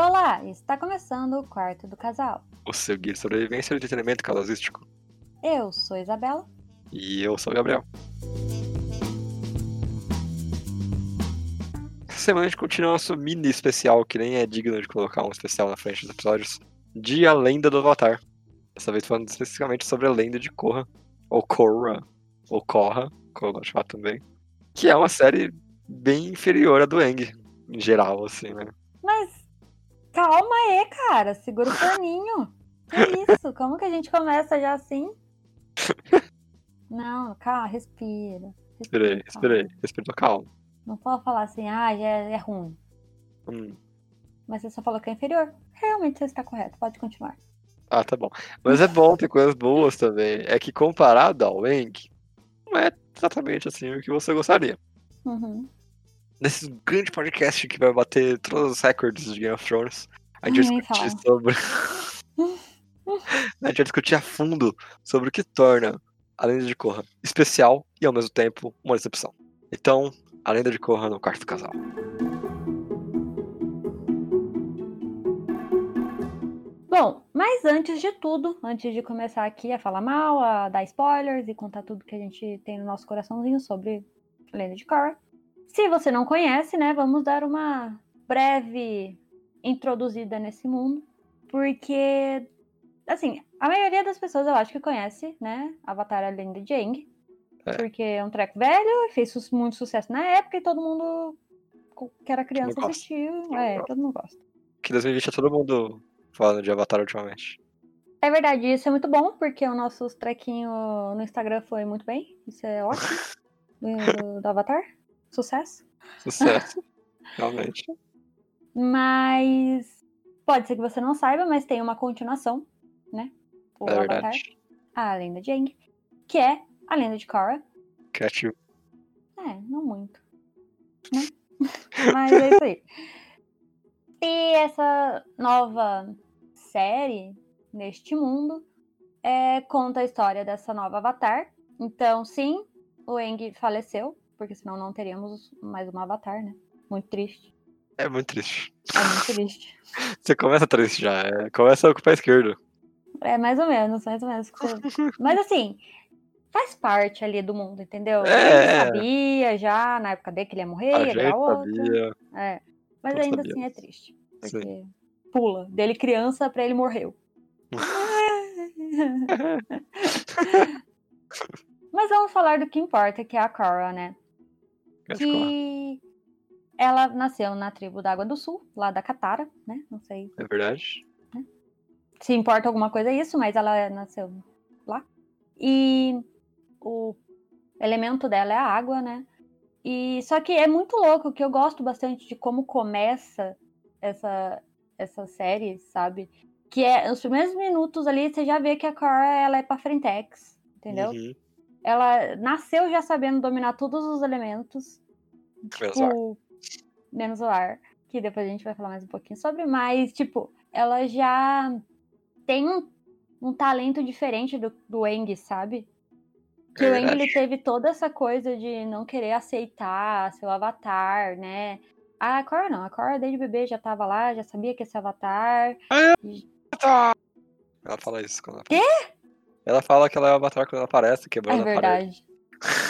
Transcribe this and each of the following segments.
Olá, está começando o quarto do casal. O seu guia de sobrevivência e entretenimento casalístico. Eu sou Isabela. E eu sou o Gabriel. Essa semana a gente continua nosso mini especial, que nem é digno de colocar um especial na frente dos episódios, de A Lenda do Avatar. Dessa vez falando especificamente sobre a lenda de Korra, ou Korra, ou Korra, como eu gosto de falar também. Que é uma série bem inferior à do Eng, em geral, assim, né? Calma aí, cara. Segura o paninho. Que isso? Como que a gente começa já assim? Não, calma, respira. Respirei, calma. respirei, respirei, calma. Não pode falar assim, ah, já é, é ruim. Hum. Mas você só falou que é inferior. Realmente você está correto, pode continuar. Ah, tá bom. Mas é bom ter coisas boas também. É que comparado ao Eng, não é exatamente assim o que você gostaria. Uhum. Nesse grande podcast que vai bater todos os recordes de Game of Thrones, a gente vai discutir sobre. a gente vai discutir a fundo sobre o que torna a lenda de Korra especial e ao mesmo tempo uma decepção. Então, a lenda de Korra no quarto do casal. Bom, mas antes de tudo, antes de começar aqui a falar mal, a dar spoilers e contar tudo que a gente tem no nosso coraçãozinho sobre a Lenda de Korra, se você não conhece, né, vamos dar uma breve introduzida nesse mundo, porque, assim, a maioria das pessoas eu acho que conhece, né, Avatar a Lenda de Aang, É. porque é um treco velho, fez muito sucesso na época e todo mundo que era criança assistiu, é, todo mundo gosta. Que 2020 é todo mundo falando de Avatar ultimamente. É verdade, isso é muito bom, porque o nosso trequinho no Instagram foi muito bem. Isso é ótimo. Do, do Avatar. Sucesso. Sucesso. Realmente. Mas pode ser que você não saiba, mas tem uma continuação, né? O É Avatar, verdade. a lenda de Aang, que é a lenda de Korra. Criativo. É, não muito. Né? Mas é isso aí. E essa nova série neste mundo é, conta a história dessa nova Avatar. Então, sim, o Aang faleceu, porque senão não teríamos mais uma Avatar, né? Muito triste. É muito triste. É muito triste. Você começa triste já. é, Começa com o pé esquerdo. É mais ou menos, mais ou menos. Mas assim, faz parte ali do mundo, entendeu? É, sabia já, na época dele, que ele ia morrer, A ia virar outro. sabia. É. Mas Todos ainda assim sabíamos. é triste. Sim. Porque pula. Dele criança pra ele morreu. Mas vamos falar do que importa, que é a Korra, né? Que ela nasceu na tribo da Água do Sul, lá da Katara, né? Não sei É verdade. se importa alguma coisa isso, mas ela nasceu lá. E o elemento dela é a água, né? E só que é muito louco, que eu gosto bastante de como começa essa essa série, sabe? Que é os primeiros minutos ali, você já vê que a Korra ela é pra frentex, entendeu? Uhum. Ela nasceu já sabendo dominar todos os elementos, Menos ar. tipo, menos o ar, que depois a gente vai falar mais um pouquinho sobre, mas, tipo, ela já tem um, um talento diferente do, do Eng, sabe? Que É o Eng, ele teve toda essa coisa de não querer aceitar seu avatar, né? A Korra não, a Korra desde bebê já tava lá, já sabia que esse avatar. Tá. Ela fala isso quando ela Quê? Ela fala que ela é o avatar quando ela aparece, É quebrando a parede. verdade.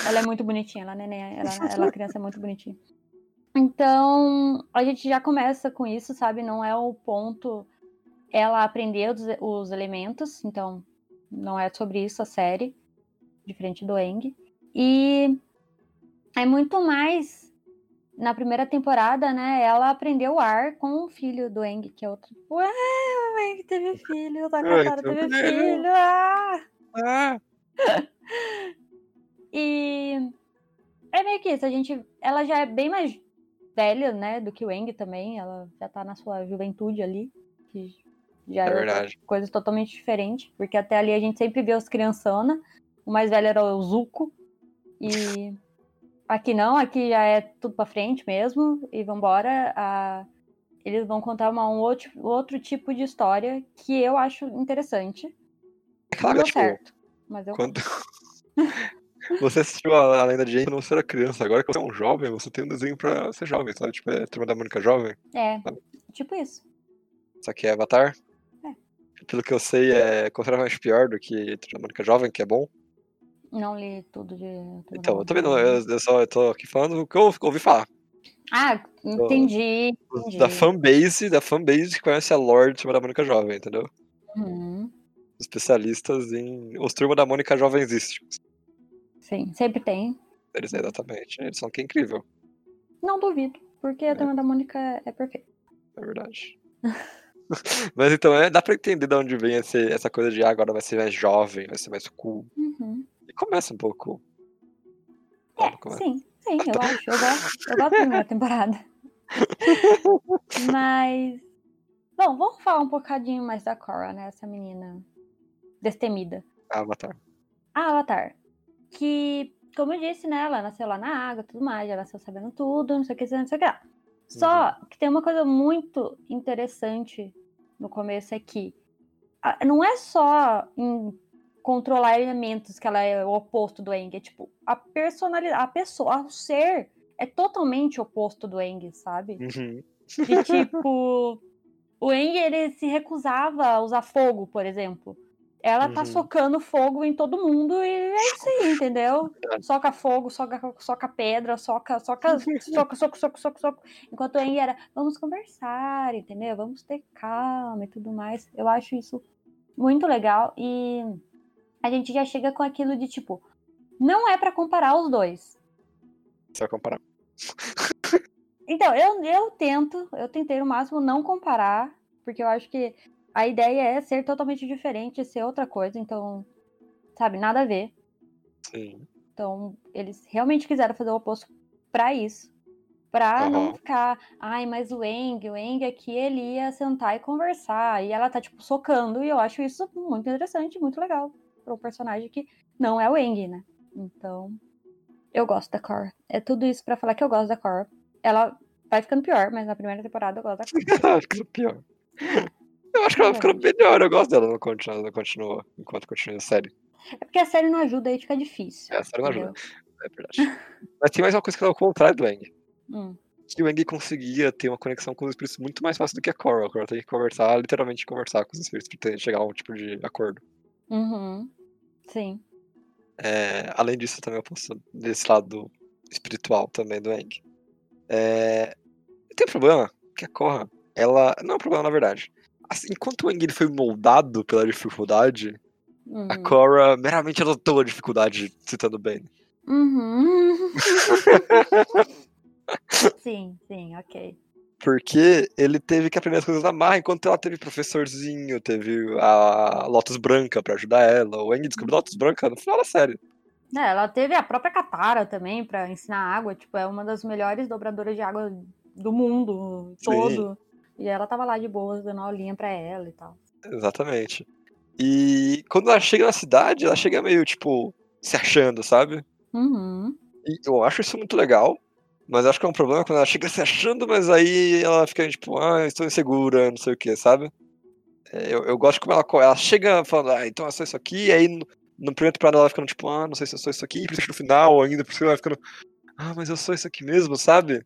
Ela é muito bonitinha, ela, é neném, ela, ela criança é muito bonitinha. Então, a gente já começa com isso, sabe? Não é o ponto ela aprender os, os elementos, então não é sobre isso a série, diferente do Eng. E é muito mais na primeira temporada, né? Ela aprendeu o ar com o filho do Eng, que é outro. Ué, o Eng teve filho, o Takatara então teve é. filho. Ah! Ah, E é meio que isso, a gente. Ela já é bem mais velha, né, do que o Eng também. Ela já tá na sua juventude ali. Que já É é, coisa totalmente diferente. Porque até ali a gente sempre vê os criançona. O mais velho era o Zuko. E aqui não, aqui já é tudo pra frente mesmo. E vambora. A... Eles vão contar uma, um outro, outro tipo de história que eu acho interessante. Não Claro, tipo, certo. Mas eu quando você assistiu a, a Lenda de Jane quando você era criança, agora que você é um jovem, você tem um desenho pra ser jovem, sabe? Tipo, é Turma da Mônica Jovem. É, tipo isso. Só que é Avatar. É. Pelo que eu sei, é consideravelmente pior do que Turma da Mônica Jovem, que é bom. Não li tudo de. Turma Então, eu também não, eu, eu só eu tô aqui falando o que eu ouvi falar. Ah, entendi. entendi. Da fanbase, da fanbase que conhece a lore de Turma da Mônica Jovem, entendeu? Uhum. Especialistas em os Turma da Mônica Jovensísticos. Sim, sempre tem. Eles, exatamente. Eles são que é incrível, Não duvido, porque a turma da Mônica é perfeita. é verdade. Mas então, é, dá pra entender de onde vem esse- essa coisa de ah, agora vai ser mais jovem, vai ser mais cool. Uhum. E começa um pouco. Começa. Sim, sim, eu acho. Eu gosto, eu gosto da primeira temporada. Mas. Bom, vamos falar um bocadinho mais da Cora, né? Essa menina destemida. Avatar. A Avatar. Que, como eu disse, né? Ela nasceu lá na água tudo mais, ela nasceu sabendo tudo, não sei o que, não sei o que lá. Só que tem uma coisa muito interessante no começo é que a- não é só em controlar elementos que ela é o oposto do Eng, é tipo, a personalidade, a pessoa, o ser é totalmente oposto do Eng, sabe? Uhum. De tipo, o Eng ele se recusava a usar fogo, por exemplo. Ela tá Uhum. socando fogo em todo mundo e é isso aí, entendeu? Soca fogo, soca, soca pedra, soca, soca, soca, soca, soca, soca, soca. Enquanto o Eng era, vamos conversar, entendeu? Vamos ter calma e tudo mais. Eu acho isso muito legal e a gente já chega com aquilo de tipo, não é pra comparar os dois. Vai comparar. Então, eu, eu tento, eu tentei no máximo não comparar, porque eu acho que a ideia é ser totalmente diferente, ser outra coisa, então, sabe, nada a ver. Sim. Então, eles realmente quiseram fazer o oposto pra isso. Pra não Aham. ficar, ai, mas o Eng, o Eng aqui, ele ia sentar e conversar, e ela tá, tipo, socando, e eu acho isso muito interessante, muito legal, pra um personagem que não é o Eng, né? Então, eu gosto da Cora. É tudo isso pra falar que eu gosto da Cora. Ela vai ficando pior, mas na primeira temporada eu gosto da Cora. Ficando pior. Eu acho que ela ficou melhor, eu gosto dela, não continua, não continua enquanto continua a série. É porque a série não ajuda, aí fica difícil. É, a série não ajuda, entendeu? é verdade. Mas tem mais uma coisa que é o contrário do Eng. Hum, Que o Eng conseguia ter uma conexão com os espíritos muito mais fácil do que a Cora. A Cora tem que conversar, literalmente conversar com os espíritos pra ter- chegar a um tipo de acordo. Uhum. Sim. É, além disso, também eu posso desse lado espiritual também do Eng. É, tem um problema que a Korra, ela. Não é um problema, na verdade. Assim, enquanto o Eng foi moldado pela dificuldade, a Uhum. Korra meramente adotou a dificuldade, citando bem. Uhum. sim, sim, ok. Porque ele teve que aprender as coisas na marra, enquanto ela teve professorzinho, teve a Lotus Branca pra ajudar ela. O Eng descobriu Lotus Branca no final da série. É, ela teve a própria Katara também pra ensinar água, tipo, é uma das melhores dobradoras de água do mundo Sim. todo. E ela tava lá de boas, dando aulinha pra ela e tal. Exatamente. E quando ela chega na cidade, ela chega meio, tipo, se achando, sabe? Uhum. E eu acho isso muito legal, mas acho que é um problema quando ela chega se achando, mas aí ela fica tipo, ah, estou insegura, não sei o que, sabe? É, Eu, eu gosto como ela, ela chega falando, ah, então eu sou isso aqui, e aí no, no primeiro temporada ela ficando tipo, ah, não sei se eu sou isso aqui, e no final ainda, por cima ela ficando, ah, mas eu sou isso aqui mesmo, sabe?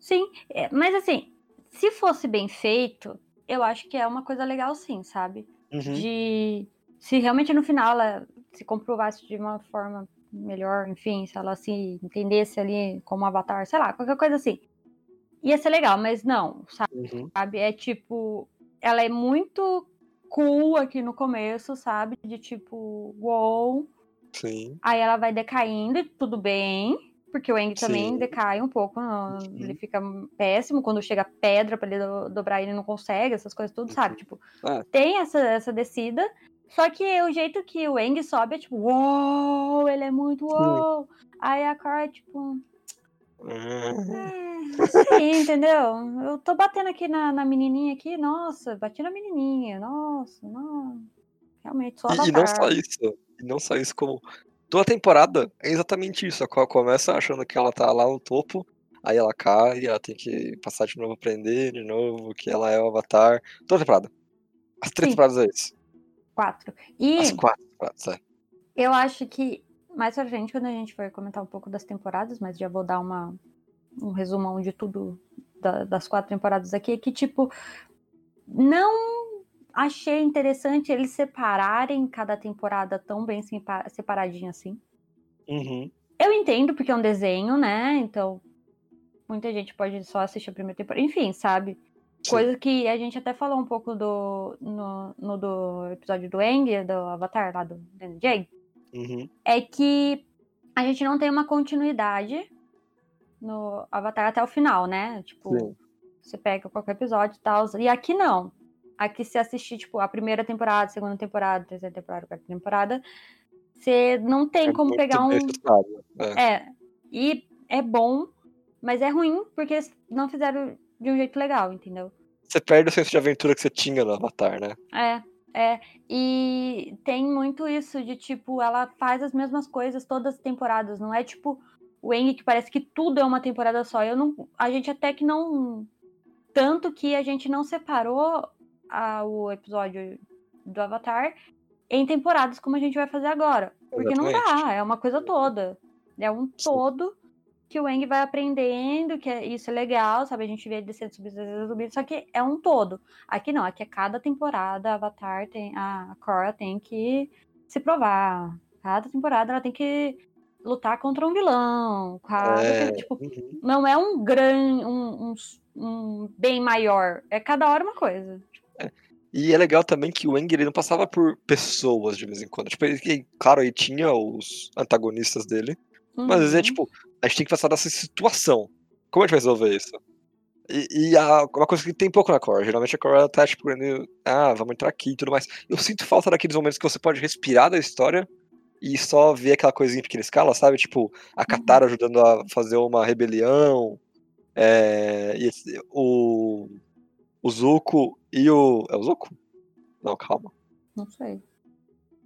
Sim, é, mas assim, se fosse bem feito, eu acho que é uma coisa legal sim, sabe? Uhum. de se realmente no final ela se comprovasse de uma forma melhor, enfim, se ela se entendesse ali como avatar, sei lá, qualquer coisa assim. Ia ser legal, mas não, Uhum. sabe? É tipo, ela é muito cool aqui no começo, sabe? De tipo, uou. Sim. Aí ela vai decaindo e tudo bem. Porque o Eng também Sim. decai um pouco. não- Ele fica péssimo. Quando chega pedra pra ele do- dobrar, ele não consegue, essas coisas tudo, sabe? Uhum. Tipo, Ah. tem essa, essa descida. Só que o jeito que o Eng sobe é tipo, uou, ele é muito uou. Aí a Cora é tipo, Uhum. é, isso aí, entendeu? Eu tô batendo aqui na, na menininha aqui, nossa, bati na menininha, nossa, não. Realmente, sou E, e não só isso, e não só isso, como toda temporada é exatamente isso. A Korra começa achando que ela tá lá no topo, aí ela cai, ela tem que passar de novo, aprender de novo, que ela é o Avatar. Toda temporada. As três Sim. temporadas é isso. Quatro. E As quatro temporadas, é. eu acho que mais pra frente, quando a gente for comentar um pouco das temporadas, mas já vou dar uma, um resumão de tudo da- das quatro temporadas aqui, que tipo, não achei interessante eles separarem cada temporada tão bem separadinha assim. Uhum. Eu entendo porque é um desenho, né? Então, muita gente pode só assistir a primeira temporada. Enfim, sabe? Sim. Coisa que a gente até falou um pouco do, no, no do episódio do Eng, do Avatar lá do DJ. Uhum. É que a gente não tem uma continuidade no Avatar até o final, né? Tipo, Sim. você pega qualquer episódio e tal. E aqui não. Aqui se assistir, tipo, a primeira temporada, segunda temporada, terceira temporada, quarta temporada, você não tem é como pegar um. É. é. E é bom, mas é ruim porque não fizeram de um jeito legal, entendeu? Você perde o senso de aventura que você tinha no Avatar, né? É, é. E tem muito isso de tipo, ela faz as mesmas coisas todas as temporadas, não é tipo o Eng que parece que tudo é uma temporada só. Eu não, a gente até que não tanto que a gente não separou a, o episódio do Avatar em temporadas como a gente vai fazer agora. Porque Exatamente. não dá, é uma coisa toda. É um todo que o Eng vai aprendendo, que é, isso é legal, sabe? A gente vê ele descendo, subindo, descendo, subindo, só que é um todo. Aqui não, aqui é cada temporada, a Avatar tem, a Korra tem que se provar. Cada temporada ela tem que lutar contra um vilão. Cada, é, tipo, uhum. Não é um grande, um, um, um, bem maior. É cada hora uma coisa. É. E é legal também que o Eng ele não passava por pessoas de vez em quando. Tipo, ele, claro, aí tinha os antagonistas dele. Mas às vezes é uhum. tipo, a gente tem que passar dessa situação. Como a gente vai resolver isso? E, e a, uma coisa que tem pouco na core. Geralmente a core tá tipo, ah, vamos entrar aqui e tudo mais. Eu sinto falta daqueles momentos que você pode respirar da história e só ver aquela coisinha em pequena escala, sabe? Tipo, a Katara uhum. ajudando a fazer uma rebelião. É, e o, o Zuko e o. É o Zuko? Não, calma. Não sei.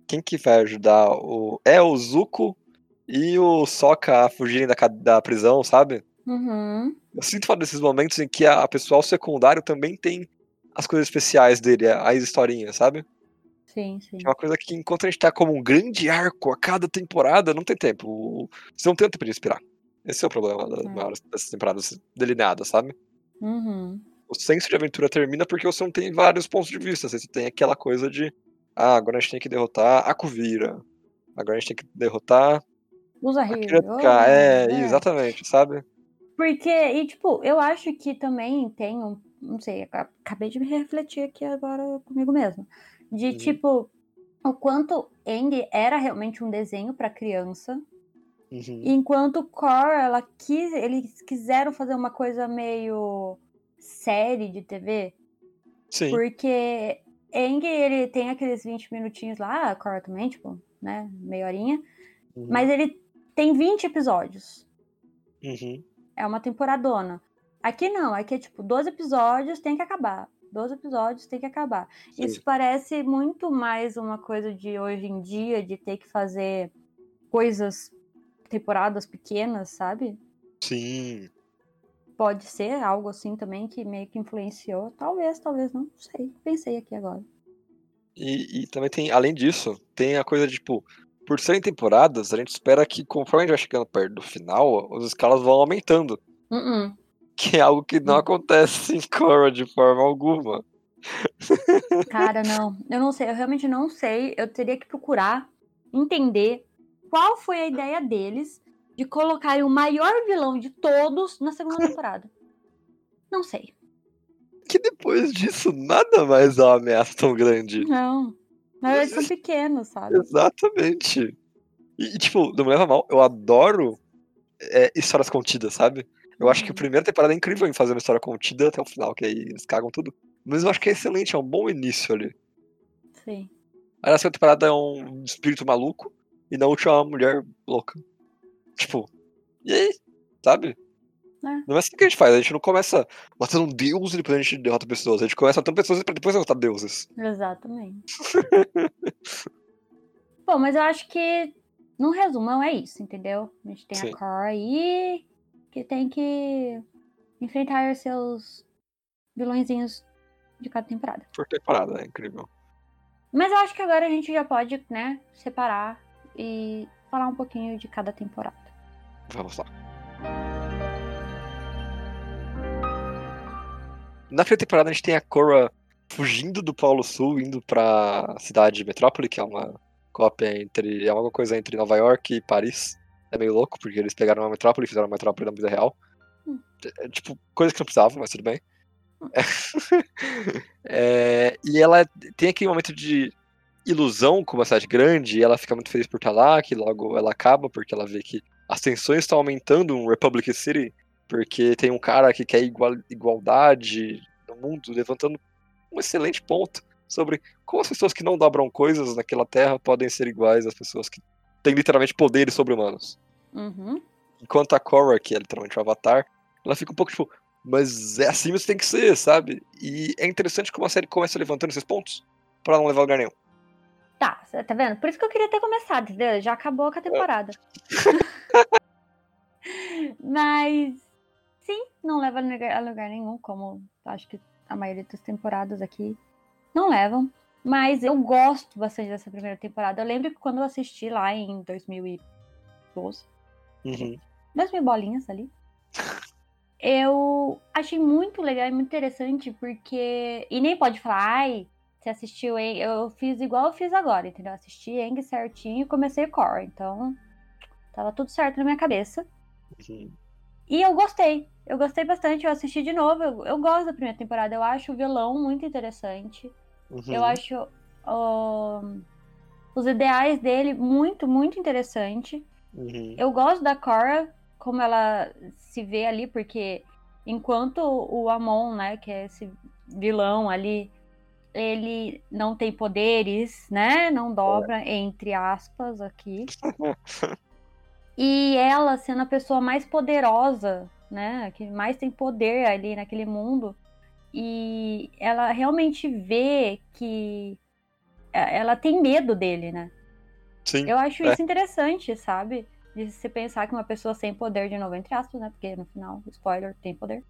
Quem que vai ajudar o. É o Zuko e o Soka a fugirem da, da prisão, sabe? Uhum. Eu sinto falta desses momentos em que a, a pessoal secundário também tem as coisas especiais dele, as historinhas, sabe? Sim, sim. É uma coisa que enquanto a gente tá como um grande arco a cada temporada, não tem tempo. Você não tem tempo de respirar. Esse é o problema é. dessas temporadas delineadas, sabe? Uhum. O senso de aventura termina porque você não tem vários pontos de vista. Você tem aquela coisa de. Ah, agora a gente tem que derrotar a Kuvira. Agora a gente tem que derrotar. Usa Rio. É, é, exatamente, sabe? Porque, e tipo, eu acho que também tem um. Não sei, acabei de me refletir aqui agora comigo mesmo de uhum. tipo o quanto Eng era realmente um desenho para criança, uhum. enquanto Core ela quis, eles quiseram fazer uma coisa meio série de TV. Sim. Porque Eng ele tem aqueles 20 minutinhos lá, Core também, tipo, né, meia horinha, uhum. mas ele tem 20 episódios. Uhum. É uma temporadona. Aqui não, aqui é tipo 12 episódios, tem que acabar. 12 episódios tem que acabar. Sim. Isso parece muito mais uma coisa de hoje em dia, de ter que fazer coisas, temporadas pequenas, sabe? Sim. Pode ser algo assim também que meio que influenciou. Talvez, talvez não, não sei. Pensei aqui agora. E, e, também tem, além disso, tem a coisa de, tipo, por serem temporadas, a gente espera que conforme a gente vai chegando perto do final, as escalas vão aumentando. Uh -uh que é algo que não acontece em Korra de forma alguma. Cara, não. Eu não sei, eu realmente não sei. Eu teria que procurar entender qual foi a ideia deles de colocarem o maior vilão de todos na segunda temporada. Não sei. Que depois disso nada mais é uma ameaça tão grande. Não. Na verdade são pequenos, sabe? Exatamente. E, tipo, não me leva mal, eu adoro é, histórias contidas, sabe? Eu acho que a uhum. primeira temporada é incrível em fazer uma história contida até o final, que aí eles cagam tudo. Mas eu acho que é excelente, é um bom início ali. Sim. Aí na segunda temporada é um espírito maluco, e na última é uma mulher louca. Tipo, e aí? Sabe? É. Não é assim que a gente faz, a gente não começa matando um deus e depois a gente derrota pessoas. A gente começa matando pessoas pra depois derrotar deuses. Exatamente. Bom, mas eu acho que, no resumão, é isso, entendeu? A gente tem Sim. a Cora aí, que tem que enfrentar seus vilõezinhos de cada temporada. Por temporada, é incrível. Mas eu acho que agora a gente já pode, né, separar e falar um pouquinho de cada temporada. Vamos lá. Na primeira temporada a gente tem a Korra fugindo do Polo Sul, indo pra cidade de Metrópole, que é uma cópia entre. É uma coisa entre Nova York e Paris. É meio louco, porque eles pegaram uma metrópole e fizeram uma metrópole na vida real. Hum. É, tipo, coisa que não precisavam, mas tudo bem. É, e ela tem aquele momento de ilusão com uma cidade grande, e ela fica muito feliz por estar lá, que logo ela acaba, porque ela vê que as tensões estão aumentando em Republic City, porque tem um cara que quer igual, igualdade no mundo, levantando um excelente ponto sobre como as pessoas que não dobram coisas naquela terra podem ser iguais às pessoas que têm literalmente poderes sobre-humanos. Uhum. Enquanto a Korra, que é literalmente o Avatar, ela fica um pouco tipo, mas é assim que tem que ser, sabe? E é interessante como a série começa levantando esses pontos pra não levar a lugar nenhum. Tá, tá vendo? Por isso que eu queria ter começado, entendeu? Já acabou com a temporada. Mas, sim, não leva a lugar, a lugar nenhum, como acho que a maioria das temporadas aqui não levam. Mas eu gosto bastante dessa primeira temporada. Eu lembro que quando eu assisti lá em 2012, Uhum. 2000 bolinhas ali. Eu achei muito legal e muito interessante, porque. E nem pode falar, ai, você assistiu. Eu fiz igual eu fiz agora, entendeu? Assisti Eng certinho e comecei Core. Então, tava tudo certo na minha cabeça. Uhum. E eu gostei. Eu gostei bastante. Eu assisti de novo. Eu, eu gosto da primeira temporada. Eu acho o vilão muito interessante. Uhum. Eu acho os ideais dele muito, muito interessante. Uhum. Eu gosto da Cora, como ela se vê ali, porque enquanto o Amon, né, que é esse vilão ali, ele não tem poderes, né? Não dobra, entre aspas, aqui. E ela sendo a pessoa mais poderosa, né? Que mais tem poder ali naquele mundo. E ela realmente vê que é, ela tem medo dele, né? Sim. Eu acho É. isso interessante, sabe? De se pensar que uma pessoa sem poder, de novo, entre aspas, né? Porque no final, spoiler, tem poder.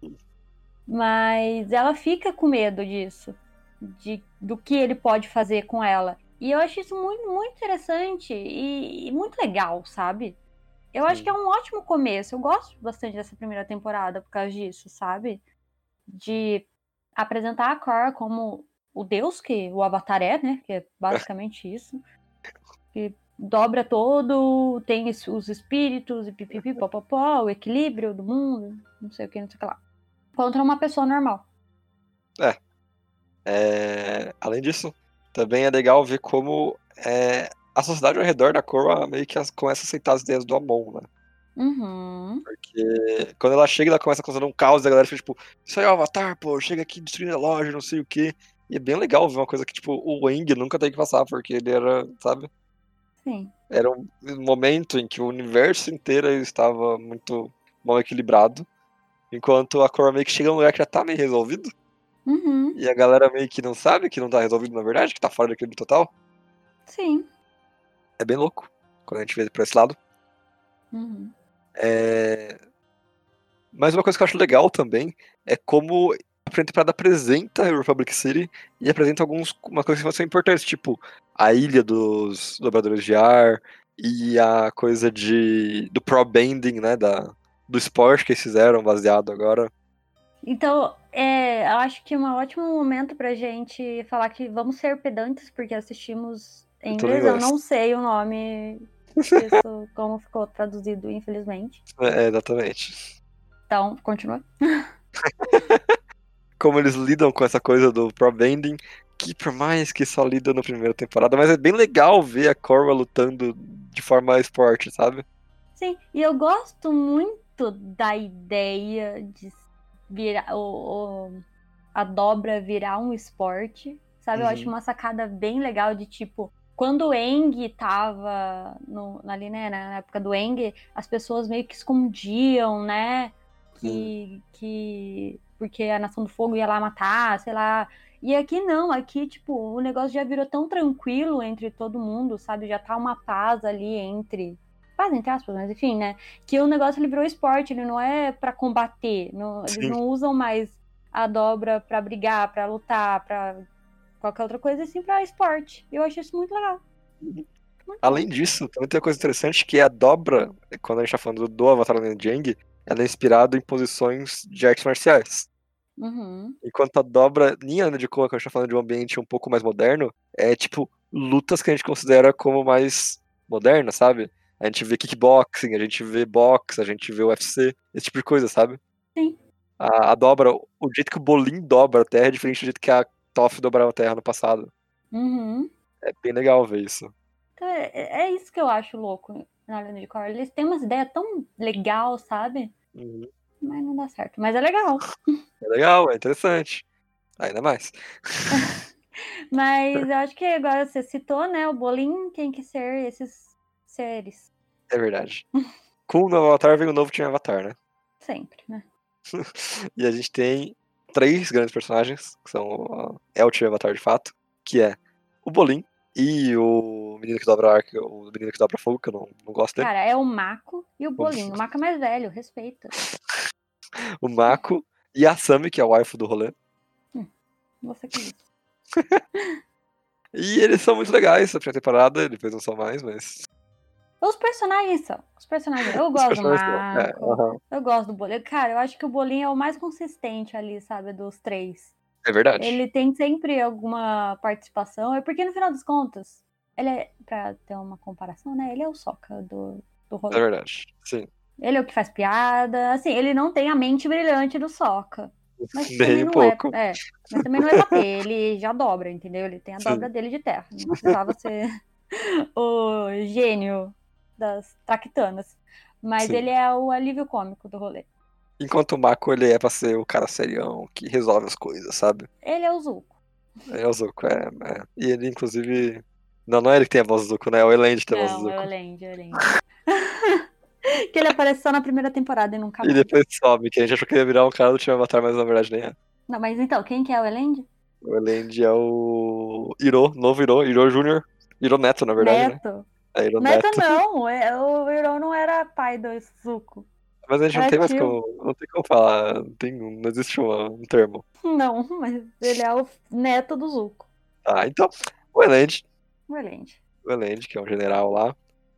Mas ela fica com medo disso. De, do que ele pode fazer com ela. E eu acho isso muito, muito interessante e, e muito legal, sabe? Eu acho Sim. que é um ótimo começo. Eu gosto bastante dessa primeira temporada por causa disso, sabe? De apresentar a Korra como o deus que o Avatar é, né? Que é basicamente isso. Que dobra todo, tem os espíritos e pipipi, popopó, o equilíbrio do mundo, não sei o que, não sei o que lá. Contra uma pessoa normal. É, além disso, também é legal ver como é, a sociedade ao redor da Korra meio que começa a aceitar as ideias do Amon, né? Uhum. Porque quando ela chega, ela começa causando um caos, e a galera fica tipo, isso aí é o Avatar, pô, chega aqui destruindo a loja, não sei o quê. E é bem legal ver uma coisa que, tipo, o Wang nunca tem que passar, porque ele era, sabe? Sim. Era um momento em que o universo inteiro estava muito mal equilibrado. Enquanto a Korra meio que chega num lugar que já tá meio resolvido. Uhum. E a galera meio que não sabe que não tá resolvido na verdade, que tá fora do equilíbrio total. Sim. É bem louco quando a gente vê por esse lado. Uhum. É... Mas uma coisa que eu acho legal também é como a primeira temporada apresenta a Republic City e apresenta algumas uma coisa que são importantes, tipo a ilha dos dobradores de ar e a coisa de do pro bending, né, da, do esporte que eles fizeram baseado agora. Então, é, eu acho que é um ótimo momento pra gente falar que vamos ser pedantes, porque assistimos em inglês. Eu não sei o nome disso, como ficou traduzido, infelizmente. É, exatamente. Então, continua. Como eles lidam com essa coisa do pro bending, que por mais que só lida na primeira temporada, mas é bem legal ver a Korra lutando de forma esporte, sabe? Sim, e eu gosto muito da ideia de virar o, o- a dobra virar um esporte, sabe? Eu Uhum. acho uma sacada bem legal de tipo, quando o Eng tava no, ali, né, na época do Eng, as pessoas meio que escondiam, né? Que, que porque a Nação do Fogo ia lá matar, sei lá. E aqui não, aqui, tipo, o negócio já virou tão tranquilo entre todo mundo, sabe? Já tá uma paz ali entre. Paz entre aspas, mas enfim, né? Que o negócio ele virou esporte, ele não é pra combater. não- eles não usam mais a dobra pra brigar, pra lutar, pra qualquer outra coisa, e sim pra esporte. Eu acho isso muito legal. Além disso, também tem uma coisa interessante que é a dobra, quando a gente tá falando do Avatar Land Jang, ela é inspirada em posições de artes marciais. Uhum. Enquanto a dobra, em Ana de Korra, que a gente tá falando de um ambiente um pouco mais moderno, é tipo lutas que a gente considera como mais modernas, sabe? A gente vê kickboxing, a gente vê boxe, a gente vê UFC, esse tipo de coisa, sabe? Sim. A, a dobra, o jeito que o Bolin dobra a terra é diferente do jeito que a Toff dobrava a terra no passado. Uhum. É bem legal ver isso. Então, é, é isso que eu acho louco na Lenda de Korra. Eles têm umas ideias tão legal, sabe? Uhum. Mas não dá certo. Mas é legal. É legal, é interessante. Ainda mais. Mas eu acho que agora você citou, né? O Bolin tem que ser esses seres. É verdade. Com o novo Avatar vem o novo time Avatar, né? Sempre, né? E a gente tem três grandes personagens, que são o time Avatar de fato, que é o Bolin e o menino que dobra arco, o menino que dobra fogo, que eu não, não gosto dele. Cara, é o Mako e o Bolin. O Mako é mais velho, respeita. O Mako e a Sami, que é o waifu do rolê. Você que disse. E eles são muito legais, a primeira temporada, depois não são mais, mas. Os personagens são. Os personagens. Eu gosto do personagens são, é, aham. Eu gosto do Bolin. Cara, eu acho que o Bolin é o mais consistente ali, sabe? Dos três. É verdade. Ele tem sempre alguma participação. É porque, no final das contas, ele é. Pra ter uma comparação, né? Ele é o Soca do, do É rolê. verdade. Sim. Ele é o que faz piada. Assim, ele não tem a mente brilhante do Soca. Mas Nem um não pouco. É, é, mas também não é pra ter, ele já dobra, entendeu? Ele tem a Sim. dobra dele de terra. Não precisava ser o gênio das traquitanas. Mas Sim. ele é o alívio cômico do rolê. Enquanto o Mako, ele é pra ser o cara serião, que resolve as coisas, sabe? Ele é o Zuko. Ele é o Zuko, é, é. E ele, inclusive. Não, não é ele que tem a voz do Zuko, né? É o Elend que tem a voz do Não, Zuko. é o Elend, é o Elend. que ele aparece só na primeira temporada e nunca E mais. depois sobe, que a gente achou que ia virar um cara do time Avatar, mas na verdade nem é. Não, mas então, quem que é o Elend? O Elend é o. Iro, novo Iro, Iro Jr. Iro Neto, na verdade, né? Neto. É Neto Neto. não, é, o Hiro não era pai do Zuko. Mas a gente não tem mais como. Não tem como falar. Não, tem, não existe uma- um termo. Não, mas ele é o neto do Zuko. Tá, então. O Elend, O Elend. o Elend, que é um general lá.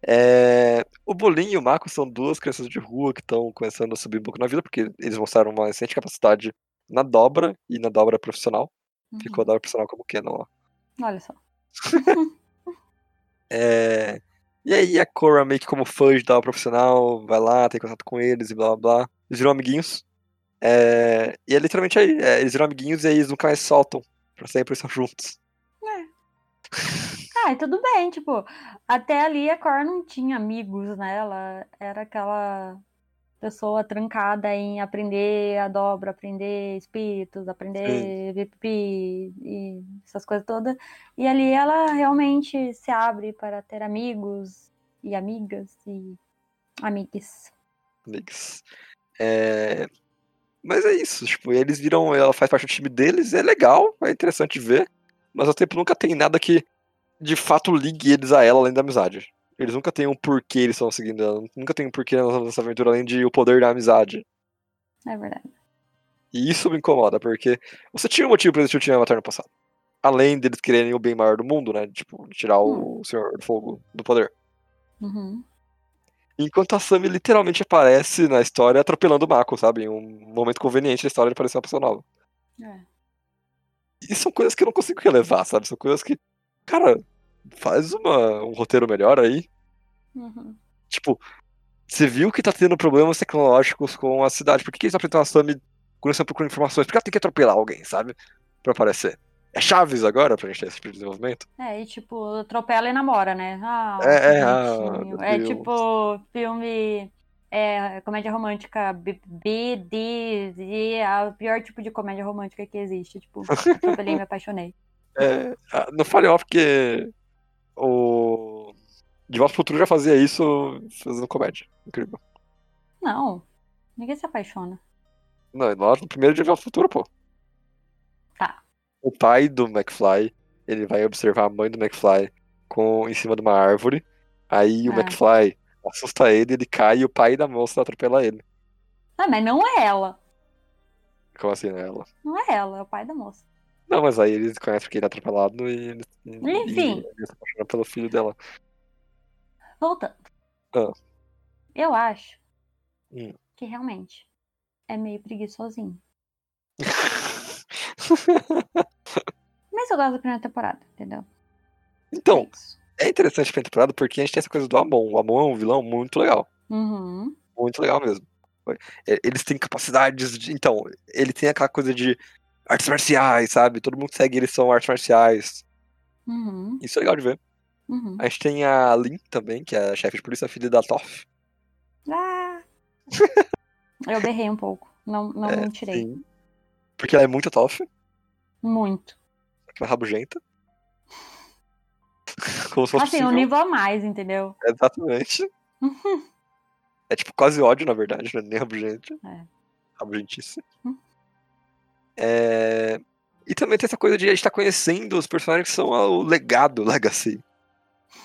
É, O Bolin e o Mako são duas crianças de rua que estão começando a subir um pouco na vida, porque eles mostraram uma excelente capacidade na dobra e na dobra profissional. Ficou a dobra profissional como Canon lá. Uhum. Olha só. É, E aí a Korra, meio que como fã de dobra profissional, vai lá, tem contato com eles e blá blá blá. Eles viram amiguinhos. É, E é literalmente aí. é, Eles viram amiguinhos e aí eles nunca mais soltam. Pra sempre estão juntos. Ah, e tudo bem, tipo, até ali a Cor não tinha amigos, né? Ela era aquela pessoa trancada em aprender a dobra, aprender espíritos, aprender VPP e essas coisas todas. E ali ela realmente se abre para ter amigos e amigas e amigues. Amigos. É, Mas é isso, tipo, eles viram, ela faz parte do time deles, é legal, é interessante ver, mas ao tempo nunca tem nada que de fato ligue eles a ela além da amizade. Eles nunca têm um porquê eles estão seguindo ela, nunca tem um porquê nessa aventura além de o poder da amizade. É verdade. E isso me incomoda, porque você tinha um motivo pra o time Avatar no passado. Além deles quererem o bem maior do mundo, né? Tipo, tirar o Senhor do Fogo do poder. Uhum. Enquanto a Sammy literalmente aparece na história atropelando o Mako, sabe? Em um momento conveniente da história de aparecer uma pessoa nova. É. E são coisas que eu não consigo relevar, sabe? São coisas que, cara, faz uma, um roteiro melhor aí. Uhum. Tipo, você viu que tá tendo problemas tecnológicos com a cidade. Por que, que eles apresentam a Sammy quando estão procurando informações? Por que ela tem que atropelar alguém, sabe? Pra aparecer. É Chaves agora pra gente ter esse tipo de desenvolvimento? É, e tipo, atropela e namora, né? Ah, É, é, ah, é tipo filme. É, comédia romântica B, B, D, Z, é o pior tipo de comédia romântica que existe. Tipo, atropelei e me apaixonei. É, ah, não fale off porque o De Volta pro Futuro já fazia isso fazendo comédia. Incrível. Não, ninguém se apaixona. Não, nós no primeiro De Volta pro Futuro, pô. Tá. O pai do McFly, ele vai observar a mãe do McFly com, em cima de uma árvore. Aí o Ah. McFly assusta ele, ele cai e o pai da moça atropela ele. Ah, mas não é ela. Como assim, né? Ela? Não é ela, é o pai da moça. Não, mas aí eles conhecem que ele é atropelado e ele, e- Enfim. e ele se apaixona pelo filho dela. Voltando. Ah. Eu acho Hum. que realmente é meio preguiçosinho. Mas eu gosto da primeira temporada, entendeu? Então, É é interessante a primeira temporada porque a gente tem essa coisa do Amon. O Amon é um vilão muito legal. Uhum. Muito legal mesmo. É, Eles têm capacidades de. Então, ele tem aquela coisa de artes marciais, sabe? Todo mundo segue eles são artes marciais. Uhum. Isso é legal de ver. Uhum. A gente tem a Lin também, que é a chefe de polícia, filha da Toff. Ah. eu berrei um pouco. Não, não É, mentirei. Sim. Porque ela é muito Toff, Muito. aquela rabugenta. Como se fosse Assim, um possível. nível a mais, entendeu? Exatamente. É tipo quase ódio, na verdade, não é nem rabugento. É. Rabugentice. Hum. É... E também tem essa coisa de a gente estar conhecendo os personagens que são o legado, legacy.